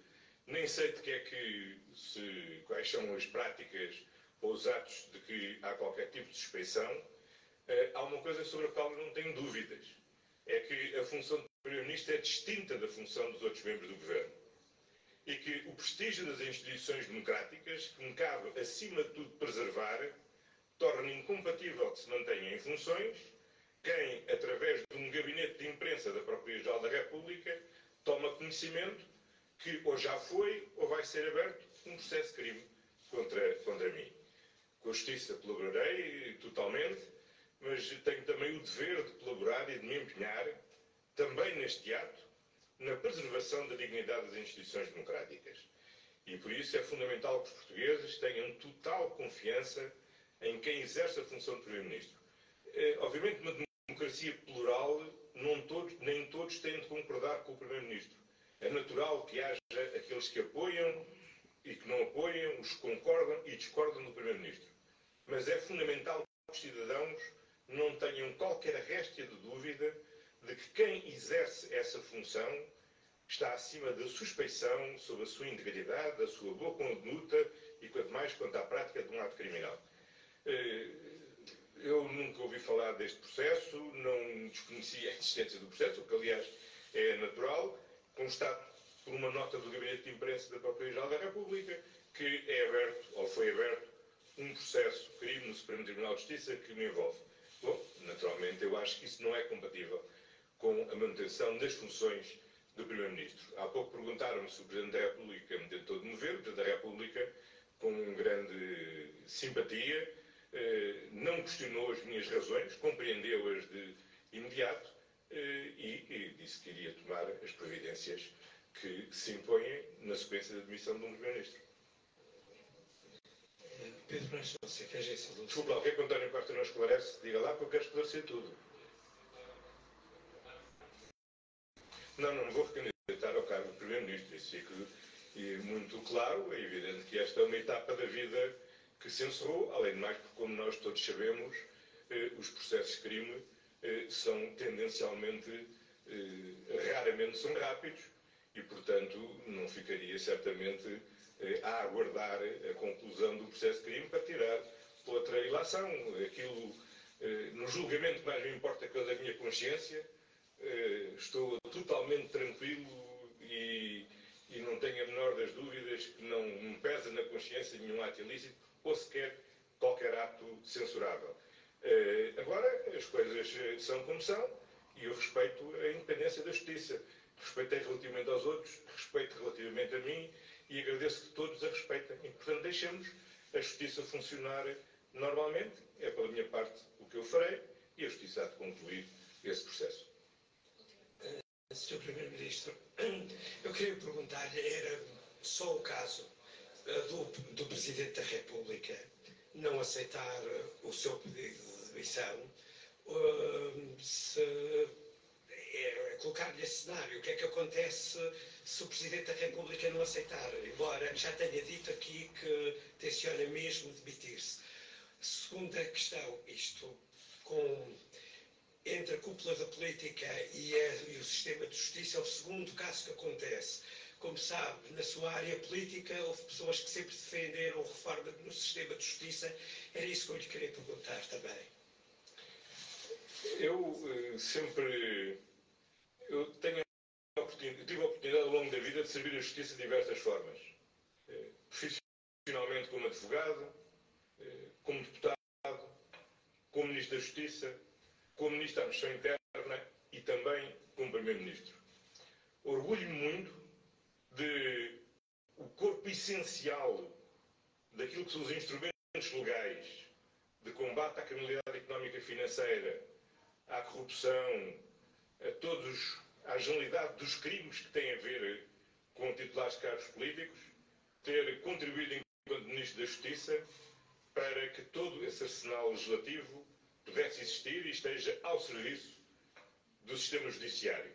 nem sei de que é que se, quais são as práticas ou os atos de que há qualquer tipo de suspeição há uma coisa sobre a qual eu não tenho dúvidas. É que a função do Primeiro-Ministro é distinta da função dos outros membros do Governo. E que o prestígio das instituições democráticas, que me cabe, acima de tudo, preservar, torna incompatível que se mantenha em funções quem, através de um gabinete de imprensa da Procuradoria-Geral da República, toma conhecimento que ou já foi ou vai ser aberto um processo de crime contra, contra mim. Com a Justiça colaborarei totalmente mas tenho também o dever de colaborar e de me empenhar, também neste ato, na preservação da dignidade das instituições democráticas. E por isso é fundamental que os portugueses tenham total confiança em quem exerce a função de Primeiro-Ministro. É, obviamente, numa democracia plural, todos, nem todos têm de concordar com o Primeiro-Ministro. É natural que haja aqueles que apoiam e que não apoiam, os que concordam e discordam do Primeiro-Ministro. Mas é fundamental que os cidadãos não tenham qualquer réstia de dúvida de que quem exerce essa função está acima da suspeição sobre a sua integridade, da sua boa conduta e, quanto mais, quanto à prática de um ato criminal. Eh, eu nunca ouvi falar deste processo, não desconhecia a existência do processo, o que, aliás, é natural. Constato por uma nota do Gabinete de Imprensa da Procuradoria-Geral da República que é aberto, ou foi aberto, um processo crime no Supremo Tribunal de Justiça que me envolve. Bom, naturalmente, eu acho que isso não é compatível com a manutenção das funções do Primeiro-Ministro. Há pouco perguntaram-me se o Presidente da República me tentou de mover. O Presidente da República, com grande simpatia, eh, não questionou as minhas razões, compreendeu-as de imediato eh, e, disse que iria tomar as providências que se impõem na sequência da demissão de um Primeiro-Ministro. Pedro Branco, que é que o António Costa não esclarece? Diga lá, porque eu quero esclarecer tudo. Não, não vou recandidatar ao cargo de Primeiro-Ministro. Isso fica muito claro. É evidente que esta é uma etapa da vida que se encerrou, além de mais, porque, como nós todos sabemos, eh, os processos de crime eh, são tendencialmente, eh, raramente são rápidos e, portanto, não ficaria certamente a aguardar a conclusão do processo de crime para tirar outra ilação. Aquilo, eh, no julgamento que mais me importa que é da minha consciência, eh, estou totalmente tranquilo e, e não tenho a menor das dúvidas que não me pesa na consciência nenhum ato ilícito ou sequer qualquer ato censurável. Agora, as coisas são como são e eu respeito a independência da justiça. Respeitei relativamente aos outros, respeito relativamente a mim e agradeço que todos a respeitem. E, portanto, deixemos a justiça funcionar normalmente. É pela minha parte o que eu farei e a justiça há de concluir esse processo. Uh, Sr. Primeiro-Ministro, eu queria perguntar-lhe, era só o caso uh, do, do Presidente da República não aceitar uh, o seu pedido de demissão se é, colocar-lhe esse cenário. O que é que acontece se o Presidente da República não aceitar? Embora já tenha dito aqui que tenciona mesmo demitir-se. Segunda questão, isto com entre a cúpula da política e, a, e, o sistema de justiça é o segundo caso que acontece. Como sabe, na sua área política houve pessoas que sempre defenderam reforma no sistema de justiça. Era isso que eu lhe queria perguntar também. Eu sempre eu tenho a tive a oportunidade ao longo da vida de servir a justiça de diversas formas. Profissionalmente como advogado, como deputado, como Ministro da Justiça, como Ministro da Administração Interna e também como Primeiro-Ministro. Orgulho-me muito de o corpo essencial daquilo que são os instrumentos legais de combate à criminalidade económica e financeira, à corrupção, a todos, à generalidade dos crimes que têm a ver com titulares de cargos políticos, ter contribuído enquanto Ministro da Justiça para que todo esse arsenal legislativo pudesse existir e esteja ao serviço do sistema judiciário.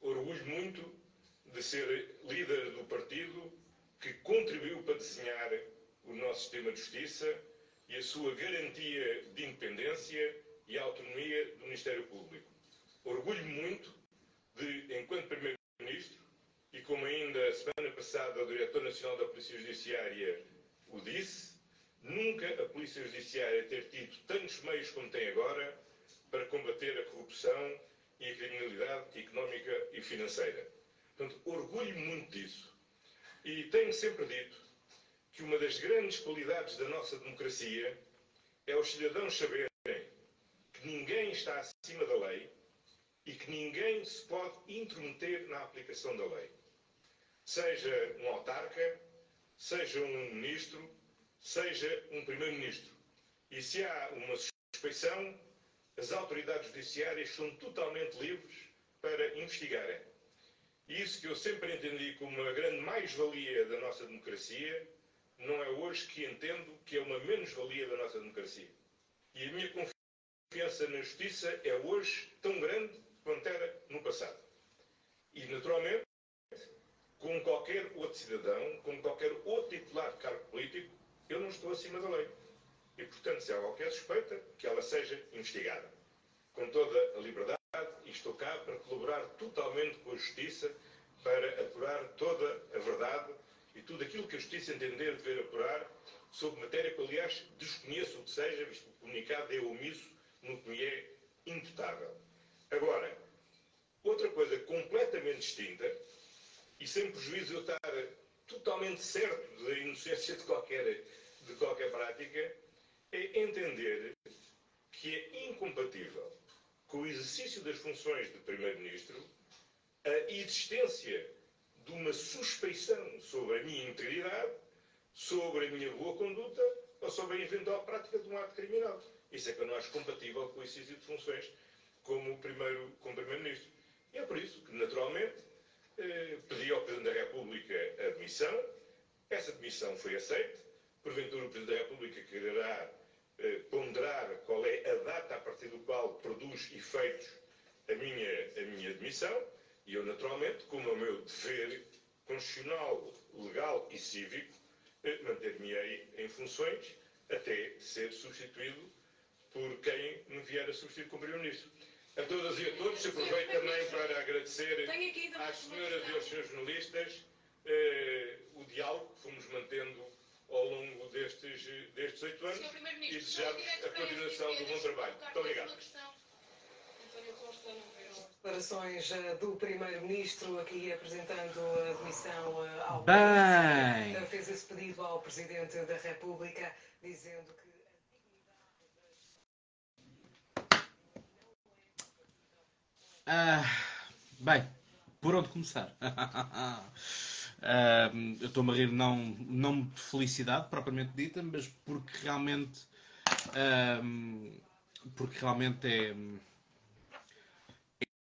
Orgulho muito de ser líder do partido que contribuiu para desenhar o nosso sistema de justiça e a sua garantia de independência e autonomia do Ministério Público. Orgulho muito de, enquanto Primeiro-Ministro, e como ainda a semana passada o Diretor Nacional da Polícia Judiciária o disse, nunca a Polícia Judiciária ter tido tantos meios como tem agora para combater a corrupção e a criminalidade económica e financeira. Portanto, orgulho muito disso. E tenho sempre dito que uma das grandes qualidades da nossa democracia é os cidadãos saberem que ninguém está acima da lei e que ninguém se pode intrometer na aplicação da lei. Seja um autarca, seja um ministro, seja um primeiro-ministro. E se há uma suspeição, as autoridades judiciárias são totalmente livres para investigarem. Isso que eu sempre entendi como uma grande mais-valia da nossa democracia, não é hoje que entendo que é uma menos-valia da nossa democracia. E a minha confiança na justiça é hoje tão grande quanto era no passado. E, naturalmente, como qualquer outro cidadão, como qualquer outro titular de cargo político, eu não estou acima da lei. E, portanto, se há qualquer suspeita, que ela seja investigada. Com toda a liberdade, e estou cá para colaborar totalmente com a Justiça, para apurar toda a verdade e tudo aquilo que a Justiça entender dever apurar sobre matéria que, aliás, desconheço o que seja, visto que o comunicado é omisso no que me é imputável. Agora, outra coisa completamente distinta, e sem prejuízo eu estar totalmente certo da inocência de qualquer, de qualquer prática, é entender que é incompatível com o exercício das funções de Primeiro-Ministro a existência de uma suspeição sobre a minha integridade, sobre a minha boa conduta ou sobre a eventual prática de um ato criminal. Isso é que eu não acho compatível com o exercício de funções como primeiro, como Primeiro-Ministro. E é por isso que, naturalmente, eh, pedi ao Presidente da República a demissão. Essa demissão foi aceita. Porventura, o Presidente da República quererá eh, ponderar qual é a data a partir do qual produz efeitos a minha, a minha demissão. E eu, naturalmente, como é o meu dever constitucional, legal e cívico, eh, manter-me-ei em funções até ser substituído por quem me vier a substituir como Primeiro-Ministro. A todas e a todos, aproveito também para agradecer às senhoras e aos senhores jornalistas eh, o diálogo que fomos mantendo ao longo destes, destes oito anos e desejamos a continuação do bom trabalho. Muito obrigado. Declarações eh, do Primeiro-Ministro aqui apresentando a demissão eh, ao Bem. Fez esse pedido ao Presidente da República, dizendo que. Ah, bem, por onde começar? Eu estou-me a rir não, não de felicidade propriamente dita, mas porque realmente porque realmente é,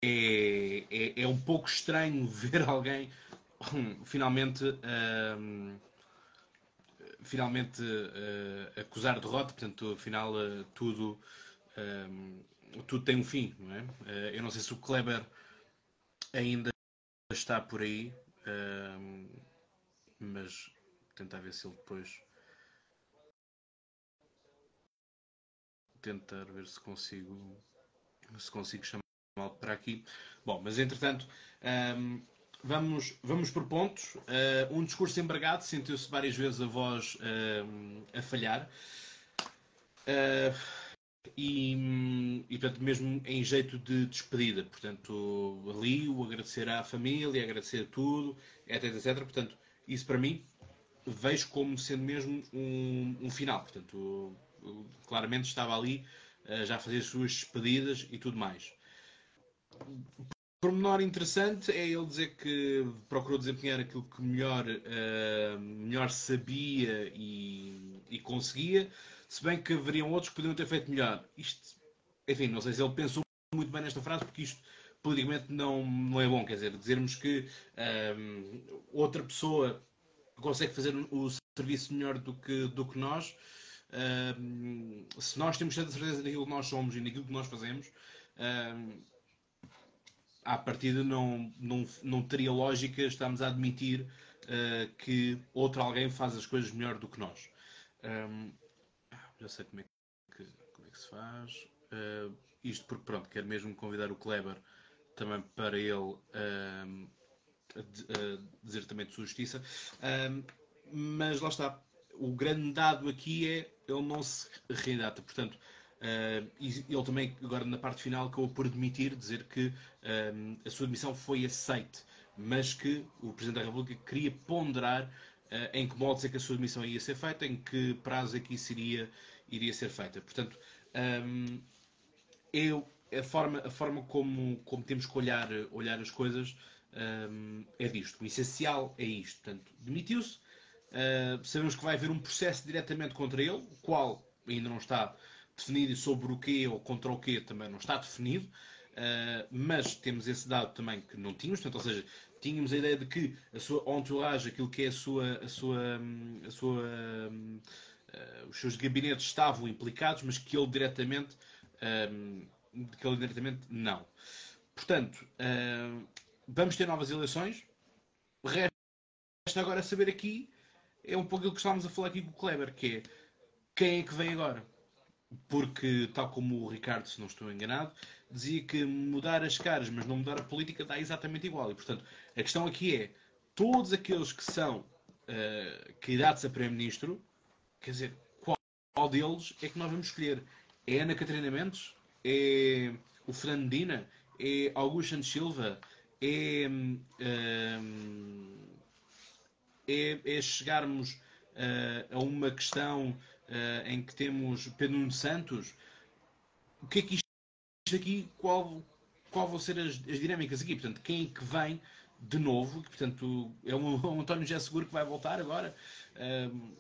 é, é, é um pouco estranho ver alguém finalmente ah, finalmente acusar derrota, portanto, afinal tudo tudo tem um fim, não é? Uh, eu não sei se o Kleber ainda está por aí, uh, mas tentar ver se ele depois tentar ver se consigo se consigo chamá-lo para aqui. Bom, mas entretanto um, vamos, vamos por pontos. Uh, um discurso embargado, sentiu-se várias vezes a voz uh, a falhar. Uh, e, e, portanto, mesmo em jeito de despedida, portanto, ali o agradecer à família, agradecer tudo, etc, etc. Portanto, isso para mim vejo como sendo mesmo um, um final. Portanto, claramente estava ali uh, já a fazer as suas despedidas e tudo mais pormenor interessante é ele dizer que procurou desempenhar aquilo que melhor, uh, melhor sabia e, e, conseguia, se bem que haveriam outros que poderiam ter feito melhor. Isto, enfim, não sei se ele pensou muito bem nesta frase, porque isto politicamente não, não é bom. Quer dizer, dizermos que um, eh, outra pessoa consegue fazer o serviço melhor do que, do que nós. Um, eh, se nós temos tanta certeza naquilo que nós somos e naquilo que nós fazemos, um, à partida não, não, não teria lógica estarmos a admitir uh, que outro alguém faz as coisas melhor do que nós. Um, já sei como é que, como é que se faz. Uh, isto porque, pronto, quero mesmo convidar o Kleber também para ele um, dizer também de sua justiça. Um, mas lá está. O grande dado aqui é ele não se reindata. Portanto, Uh, ele também, agora na parte final, acabou por admitir, dizer que uh, a sua demissão foi aceite, mas que o Presidente da República queria ponderar uh, em que modos é que a sua demissão ia ser feita, em que prazo é que isso iria, iria ser feita. Portanto, um, eu, a forma, a forma como, como temos que olhar, olhar as coisas um, é disto. O essencial é isto. Portanto, demitiu-se, sabemos que vai haver um processo diretamente contra ele, o qual ainda não está definido sobre o quê ou contra o quê também não está definido, uh, mas temos esse dado também que não tínhamos, portanto, ou seja, tínhamos a ideia de que a sua entourage, aquilo que é a sua, a sua, a sua uh, os seus gabinetes estavam implicados, mas que ele diretamente, uh, que ele diretamente não. Portanto, vamos ter novas eleições. Resta agora saber aqui é um pouco aquilo que estávamos a falar aqui com o Kleber, que é quem é que vem agora? Porque, tal como o Ricardo, se não estou enganado, dizia que mudar as caras, mas não mudar a política, dá exatamente igual. E, portanto, a questão aqui é: todos aqueles que são uh, candidatos a Primeiro-Ministro, quer dizer, qual, qual, deles é que nós vamos escolher? É Ana Catarina Mendes? É o Fernando Dina? É Augusto Santos Silva? É, uh, é, é chegarmos uh, a uma questão uh, em que temos Pedro Nuno Santos, o que é que isto aqui, qual, qual vão ser as, as dinâmicas aqui? Portanto, quem é que vem de novo? Portanto, é o António já seguro que vai voltar agora? Uh,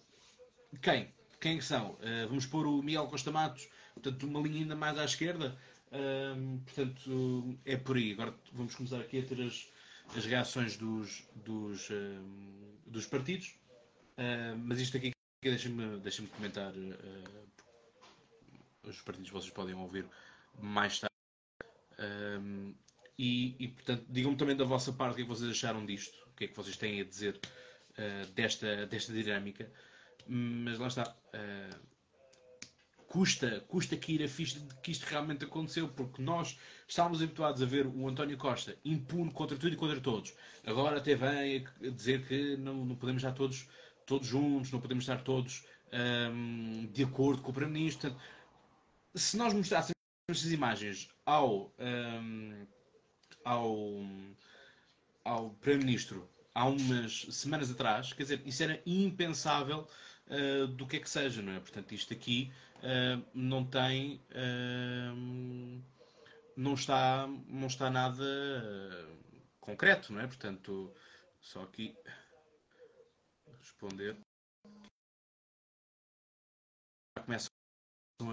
quem? Quem é são? Uh, vamos pôr o Miguel Costa Matos, portanto, uma linha ainda mais à esquerda. Uh, portanto, é por aí. Agora vamos começar aqui a ter as, as reações dos, dos, dos partidos. mas isto aqui Deixem-me deixem comentar uh, os partidos vocês podem ouvir mais tarde. Um, e, e, portanto, digam-me também da vossa parte o que é que vocês acharam disto, o que é que vocês têm a dizer uh, desta, desta dinâmica. Mas lá está. Uh, custa, custa que ir a ficha de que isto realmente aconteceu, porque nós estávamos habituados a ver o António Costa impune contra tudo e contra todos. Agora até vem dizer que não, não podemos estar todos todos juntos, não podemos estar todos um, de acordo com o Primeiro-Ministro. Se nós mostrássemos essas imagens ao, um, ao, ao Primeiro-Ministro há umas semanas atrás, quer dizer, isso era impensável uh, do que é que seja, não é? Portanto, isto aqui uh, não tem. Uh, não está, não está nada concreto, não é? Portanto, só aqui responder. Já começam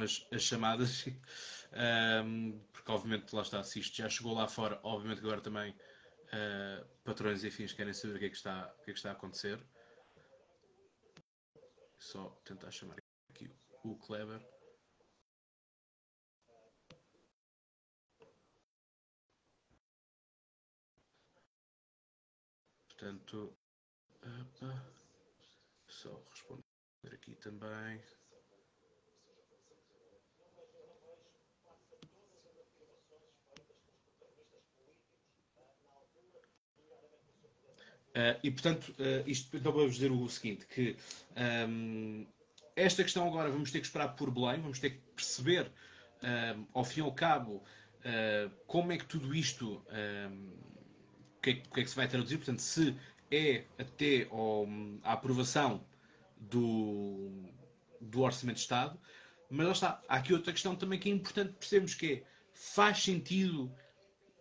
as, as chamadas, um, porque obviamente lá está, se isto já chegou lá fora, obviamente agora também uh, patrões e fins querem saber o que é que está, o que é que está a acontecer. Só tentar chamar aqui o Kleber. Portanto, opa só responder aqui também. Uh, e portanto, uh, isto então vou dizer o seguinte: que um, esta questão agora vamos ter que esperar por Belém, vamos ter que perceber, um, ao fim e ao cabo, uh, como é que tudo isto, um, que, é, que, é que se vai traduzir, portanto, se é até ao, a aprovação do, do Orçamento de Estado, mas lá está, há aqui outra questão também que é importante percebermos que é, faz sentido,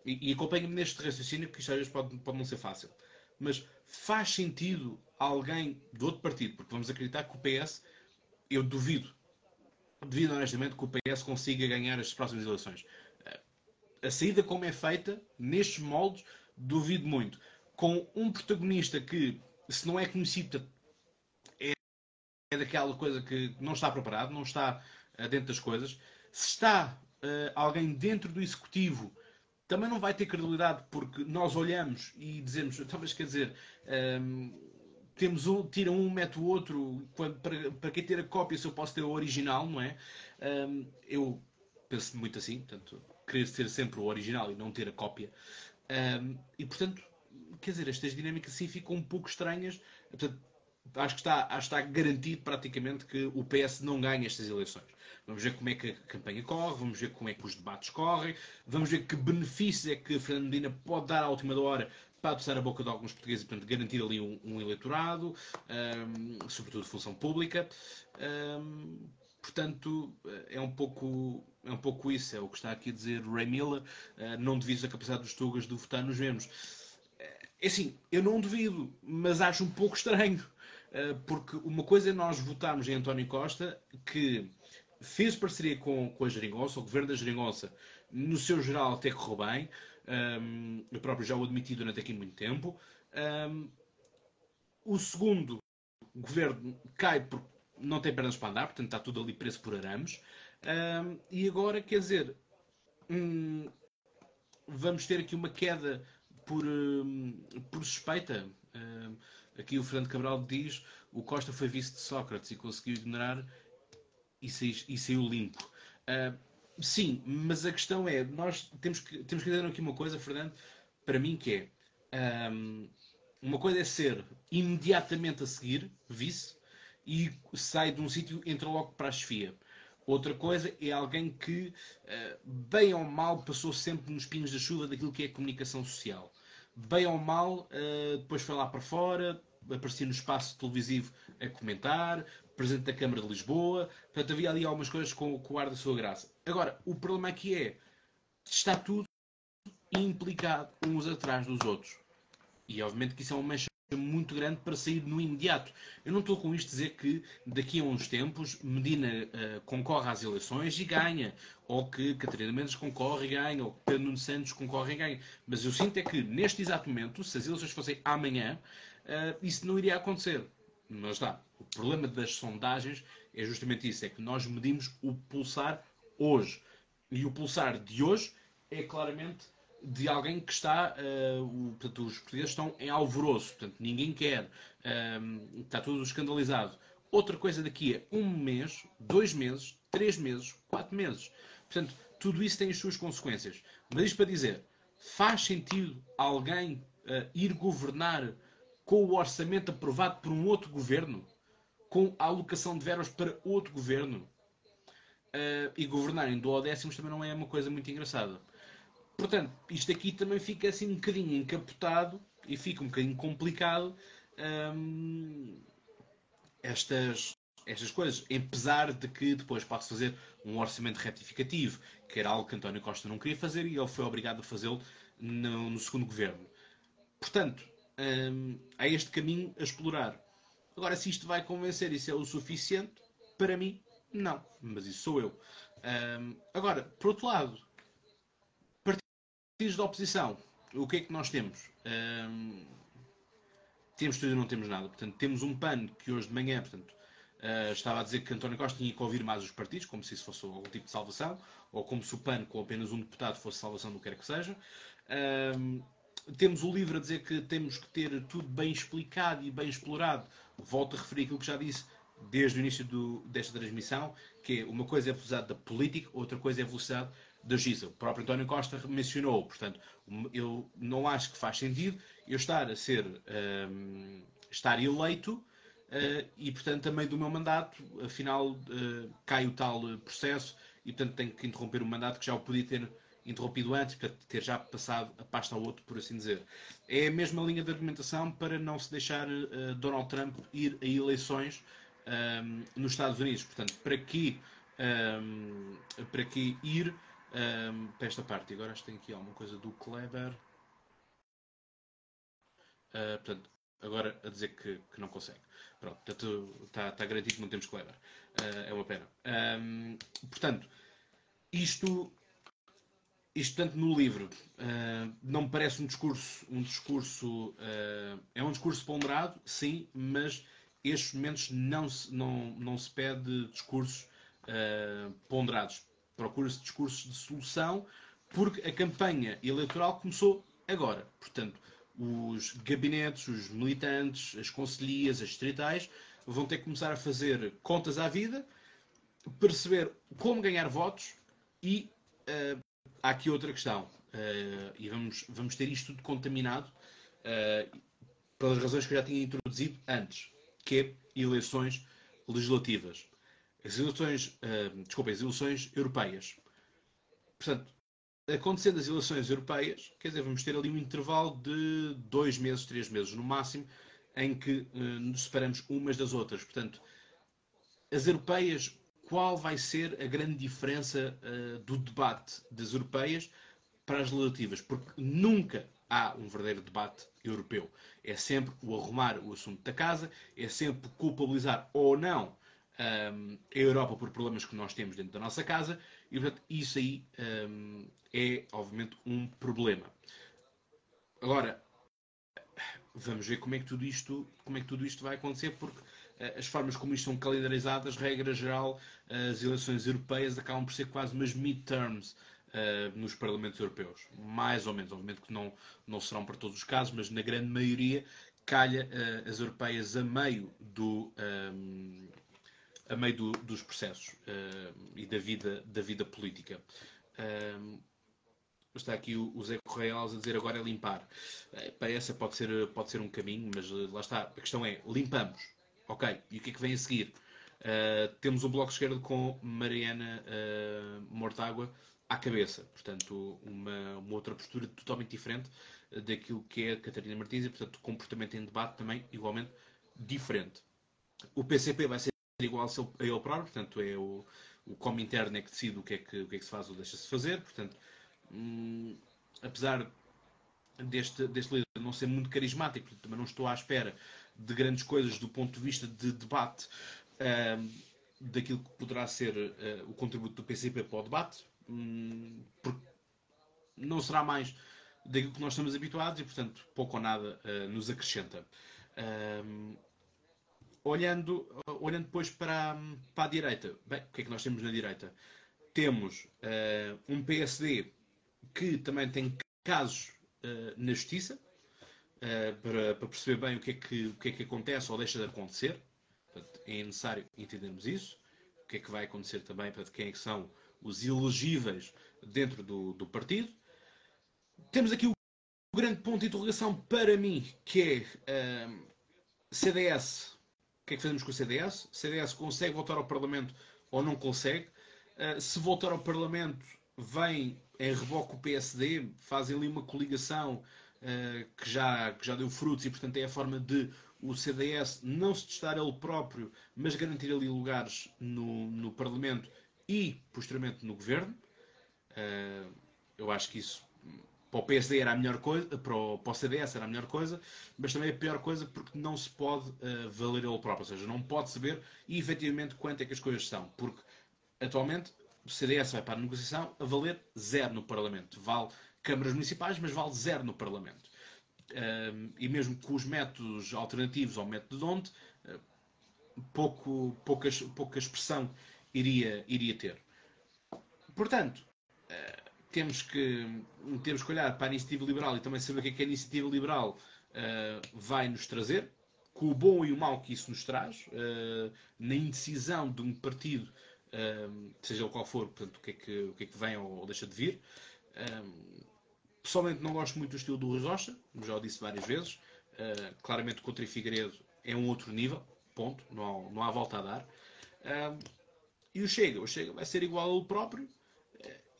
e, e acompanha-me neste raciocínio, que isto às vezes pode, pode não ser fácil, mas faz sentido alguém do outro partido, porque vamos acreditar que o PS, eu duvido, duvido honestamente que o PS consiga ganhar as próximas eleições. A saída como é feita, nestes moldes, duvido muito. Com um protagonista que, se não é conhecido, é, é daquela coisa que não está preparado, não está uh, dentro das coisas. Se está uh, alguém dentro do executivo também não vai ter credibilidade porque nós olhamos e dizemos, então, mas quer dizer, um, temos um, tira um, mete o outro, para, para quem ter a cópia se eu posso ter o original, não é? Um, eu penso muito assim, portanto, querer ser sempre o original e não ter a cópia. Um, e portanto, quer dizer, estas dinâmicas assim ficam um pouco estranhas. Portanto, acho que está, acho que está garantido praticamente que o PS não ganha estas eleições. Vamos ver como é que a campanha corre, vamos ver como é que os debates correm, vamos ver que benefícios é que Fernando Medina pode dar à última hora para adoçar a boca de alguns portugueses e, portanto, garantir ali um, um eleitorado, um, sobretudo função pública. Um, portanto, é um, pouco, é um pouco isso, é o que está aqui a dizer Ray Miller, uh, não devido a capacidade dos Tugas de votar nos mesmos. É assim, eu não duvido, mas acho um pouco estranho, porque uma coisa é nós votarmos em António Costa, que fez parceria com, com a Geringonça, o governo da Geringonça, no seu geral até correu bem. Um, eu próprio já o admiti durante aqui muito tempo. Um, o segundo governo cai porque não tem pernas para andar, portanto está tudo ali preso por arames. Um, e agora, quer dizer, hum, vamos ter aqui uma queda por, hum, por suspeita. Aqui o Fernando Cabral diz o Costa foi vice de Sócrates e conseguiu ignorar e, saiu, limpo. Uh, sim, mas a questão é, nós temos que, temos que dizer aqui uma coisa, Fernando, para mim que é, um, uma coisa é ser imediatamente a seguir, vice, e sai de um sítio entra logo para a chefia. Outra coisa é alguém que, uh, bem ou mal, passou sempre nos pingos da chuva daquilo que é comunicação social. Bem ou mal, uh, depois foi lá para fora, aparecia no espaço televisivo a comentar, Presidente da Câmara de Lisboa. Portanto, havia ali algumas coisas com, com o ar da sua graça. Agora, o problema aqui é está tudo implicado uns atrás dos outros. E obviamente que isso é uma mancha muito grande para sair no imediato. Eu não estou com isto dizer que daqui a uns tempos Medina uh, concorre às eleições e ganha, ou que Catarina Mendes concorre e ganha, ou que Pedro Nuno Santos concorre e ganha. Mas eu sinto é que neste exato momento, se as eleições fossem amanhã, uh, isso não iria acontecer. Mas está. O problema das sondagens é justamente isso: é que nós medimos o pulsar hoje. E o pulsar de hoje é claramente de alguém que está. Uh, o, portanto, os portugueses estão em alvoroço. Portanto, ninguém quer. Uh, está tudo escandalizado. Outra coisa daqui é um mês, dois meses, três meses, quatro meses. Portanto, tudo isso tem as suas consequências. Mas isto para dizer, faz sentido alguém uh, ir governar com o orçamento aprovado por um outro governo, com a alocação de verbas para outro governo, uh, e governarem do décimos também não é uma coisa muito engraçada. Portanto, isto aqui também fica assim um bocadinho encapotado e fica um bocadinho complicado um, estas, estas coisas. Apesar de que depois pode-se fazer um orçamento retificativo, que era algo que António Costa não queria fazer e ele foi obrigado a fazê-lo no, no segundo governo. Portanto, um, há este caminho a explorar. Agora, se isto vai convencer e se é o suficiente, para mim, não. Mas isso sou eu. Um, agora, por outro lado, partidos da oposição, o que é que nós temos? Um, temos tudo e não temos nada. Portanto, temos um PAN que hoje de manhã, portanto, uh, estava a dizer que António Costa tinha que ouvir mais os partidos, como se isso fosse algum tipo de salvação, ou como se o PAN com apenas um deputado fosse salvação do que quer que seja. Um, temos o livro a dizer que temos que ter tudo bem explicado e bem explorado. Volto a referir aquilo que já disse desde o início do, desta transmissão, que é uma coisa é a velocidade da política, outra coisa é a velocidade da GISA. O próprio António Costa mencionou, portanto, eu não acho que faz sentido eu estar a ser, um, estar eleito uh, e, portanto, meio do meu mandato, afinal, uh, cai o tal processo e, portanto, tenho que interromper o mandato que já o podia ter interrompido antes, para ter já passado a pasta ao outro, por assim dizer. É a mesma linha de argumentação para não se deixar uh, Donald Trump ir a eleições um, nos Estados Unidos. Portanto, para que, um, para que ir um, para esta parte? Agora acho que tem aqui alguma coisa do Kleber. Uh, portanto, agora a dizer que, que não consegue. Pronto, está, está garantido que não temos Kleber. Uh, é uma pena. Um, portanto, isto, isto tanto no livro uh, não me parece um discurso, um discurso uh, é um discurso ponderado, sim, mas estes momentos não se, não, não se pede discursos ponderados. Procura-se discursos de solução, porque a campanha eleitoral começou agora. Portanto, os gabinetes, os militantes, as conselhias, as distritais, vão ter que começar a fazer contas à vida, perceber como ganhar votos e uh, há aqui outra questão. Uh, e vamos, vamos ter isto tudo contaminado uh, pelas razões que eu já tinha introduzido antes, que é eleições legislativas. As eleições, desculpa, as eleições europeias. Portanto, acontecendo as eleições europeias, quer dizer, vamos ter ali um intervalo de dois meses, três meses no máximo, em que uh, nos separamos umas das outras. Portanto, as europeias, qual vai ser a grande diferença uh, do debate das europeias para as legislativas? Porque nunca há um verdadeiro debate europeu. É sempre o arrumar o assunto da casa, é sempre culpabilizar ou não um, a Europa por problemas que nós temos dentro da nossa casa e, portanto, isso aí um, é, obviamente, um problema. Agora, vamos ver como é que tudo isto, como é que tudo isto vai acontecer, porque uh, as formas como isto são calendarizadas, regra geral, uh, as eleições europeias acabam por ser quase umas midterms uh, nos parlamentos europeus. Mais ou menos, obviamente que não, não serão para todos os casos, mas na grande maioria calha as europeias a meio do, um, a meio do, dos processos uh, e da vida, da vida política. Uh, está aqui o, o Zé Correia a dizer agora é limpar. Uh, para essa pode ser, pode ser um caminho, mas lá está. A questão é, limpamos. Ok, e o que é que vem a seguir? Temos um bloco esquerdo com Mariana Mortágua à cabeça. Portanto, uma, uma, outra postura totalmente diferente daquilo que é Catarina Martins e, portanto, comportamento em debate também igualmente diferente. O PCP vai ser igual a ele próprio, portanto é o, o como interno é que decide o que é que, o que, é que se faz ou deixa-se fazer, portanto, hum, apesar deste, deste líder não ser muito carismático, também não estou à espera de grandes coisas do ponto de vista de debate hum, daquilo que poderá ser uh, o contributo do PCP para o debate, hum, porque não será mais daquilo que nós estamos habituados e, portanto, pouco ou nada uh, nos acrescenta. Olhando, olhando depois para, para a direita, bem, o que é que nós temos na direita? Temos uh, um PSD que também tem casos uh, na justiça uh, para, para, perceber bem o que, é que, o que é que acontece ou deixa de acontecer. Portanto, é necessário entendermos isso. O que é que vai acontecer também para quem é que são os elegíveis dentro do, do partido. Temos aqui o grande ponto de interrogação para mim, que é CDS o que é que fazemos com o CDS? O CDS consegue voltar ao Parlamento ou não consegue? Uh, se voltar ao Parlamento, vem em reboque o PSD, fazem ali uma coligação uh, que, já, que já deu frutos e, portanto, é a forma de o CDS não se testar ele próprio, mas garantir ali lugares no, no Parlamento e, posteriormente, no Governo. Uh, eu acho que isso para o PSD era a melhor coisa, para o, para o CDS era a melhor coisa, mas também a pior coisa porque não se pode uh, valer ele próprio, ou seja, não pode saber efetivamente quanto é que as coisas são, porque atualmente o CDS vai para a negociação a valer zero no Parlamento. Vale câmaras municipais, mas vale zero no Parlamento. Uh, e mesmo com os métodos alternativos ao método de onde, uh, pouco, pouca, pouca expressão iria, iria ter. Portanto, uh, temos que, temos que olhar para a iniciativa liberal e também saber o que é que a iniciativa liberal uh, vai nos trazer, com o bom e o mau que isso nos traz, uh, na indecisão de um partido, uh, seja o qual for, portanto, o que é que, o que, é que vem ou, ou deixa de vir. pessoalmente não gosto muito do estilo do Rui Rocha, já o disse várias vezes. claramente o Contra Figueiredo é um outro nível, ponto, não há, não há volta a dar. e o Chega, o Chega vai ser igual ao próprio,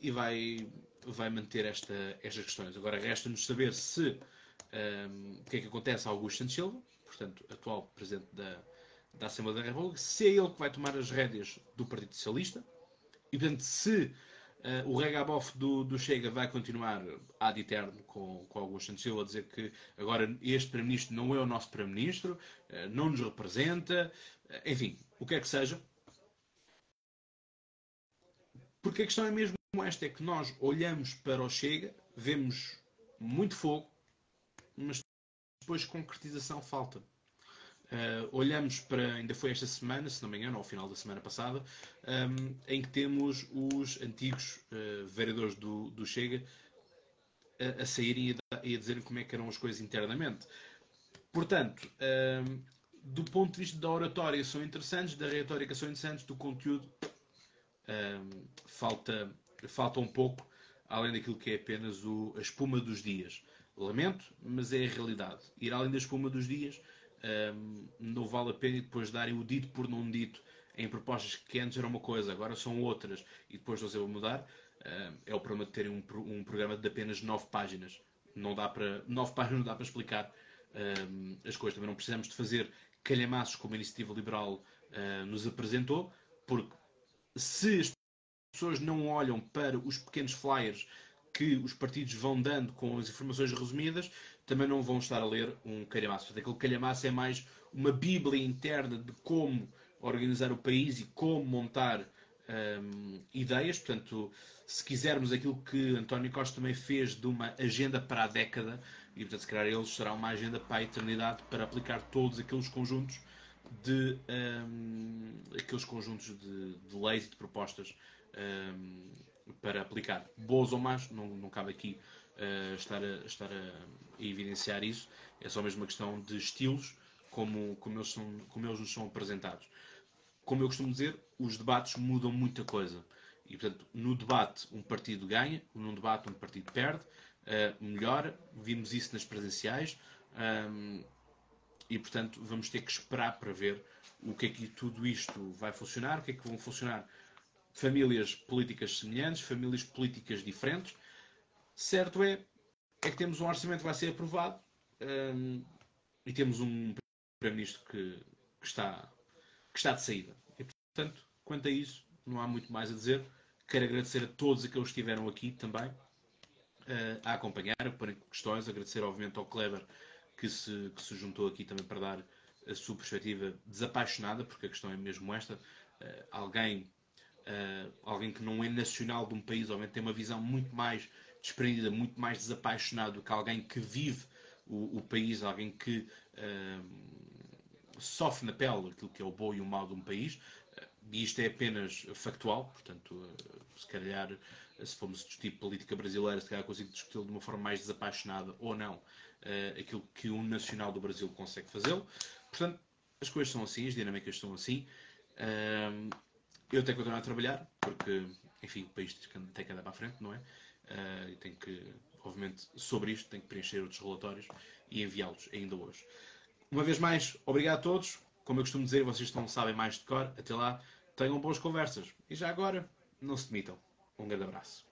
e vai, vai manter esta, estas questões. Agora resta-nos saber se um, o que é que acontece a Augusto Santos Silva, portanto, atual Presidente da, da Assembleia da República, se é ele que vai tomar as rédeas do Partido Socialista e, portanto, se uh, o regabof do, do Chega vai continuar ad eterno com, com Augusto Santos Silva a dizer que agora este Primeiro-Ministro não é o nosso Primeiro-Ministro, uh, não nos representa, uh, enfim, o que é que seja. Porque a questão é mesmo esta é que nós olhamos para o Chega, vemos muito fogo, mas depois concretização falta. Uh, olhamos para, ainda foi esta semana, se não me engano, ao final da semana passada, um, em que temos os antigos uh, vereadores do, do Chega a, a saírem e a, e a dizerem como é que eram as coisas internamente. Portanto, um, do ponto de vista da oratória são interessantes, da retórica são interessantes, do conteúdo um, falta falta um pouco, além daquilo que é apenas o, a espuma dos dias. Lamento, mas é a realidade. Ir além da espuma dos dias um, não vale a pena e depois darem o dito por não dito em propostas que antes eram uma coisa, agora são outras e depois não se vão mudar. Um, é o problema de terem um, um, programa de apenas 9 páginas. Não dá para, 9 páginas não dá para explicar um, as coisas. Também não precisamos de fazer calhamaços como a Iniciativa Liberal uh, nos apresentou, porque se pessoas não olham para os pequenos flyers que os partidos vão dando com as informações resumidas, também não vão estar a ler um calhamaço. Portanto, aquele calhamaço é mais uma bíblia interna de como organizar o país e como montar hum, ideias. Portanto, se quisermos aquilo que António Costa também fez de uma agenda para a década, e portanto, se calhar eles será uma agenda para a eternidade para aplicar todos aqueles conjuntos de um, aqueles conjuntos de, de leis e de propostas um, para aplicar. Boas ou más, não, não cabe aqui uh, estar, a, estar a, evidenciar isso. É só mesmo uma questão de estilos, como, como, eles são, como eles nos são apresentados. Como eu costumo dizer, os debates mudam muita coisa. E, portanto, no debate um partido ganha, num debate um partido perde, uh, melhora. Vimos isso nas presenciais. Um, e, portanto, vamos ter que esperar para ver o que é que tudo isto vai funcionar, o que é que vão funcionar famílias políticas semelhantes, famílias políticas diferentes. Certo é, é que temos um orçamento que vai ser aprovado um, e temos um Primeiro-Ministro que, que, está, que está de saída. E, portanto, quanto a isso, não há muito mais a dizer. Quero agradecer a todos aqueles que estiveram aqui também uh, a acompanhar, a questões. Agradecer, obviamente, ao Kleber que se, que se juntou aqui também para dar a sua perspectiva desapaixonada, porque a questão é mesmo esta. Uh, alguém uh, alguém que não é nacional de um país, obviamente tem uma visão muito mais desprendida, muito mais desapaixonada do que alguém que vive o, o país, alguém que uh, sofre na pele aquilo que é o bom e o mau de um país. Uh, e isto é apenas factual, portanto, se calhar, se formos discutir política brasileira, se calhar consigo discuti-lo de uma forma mais desapaixonada ou não, aquilo que um nacional do Brasil consegue fazê-lo. Portanto, as coisas são assim, as dinâmicas são assim. Eu tenho que continuar a trabalhar, porque, enfim, o país tem que andar para a frente, não é? Uh, e tenho que, obviamente, sobre isto, tenho que preencher outros relatórios e enviá-los ainda hoje. Uma vez mais, obrigado a todos. Como eu costumo dizer, vocês estão, sabem mais de cor. Até lá, tenham boas conversas. E já agora, não se demitam. Um grande abraço.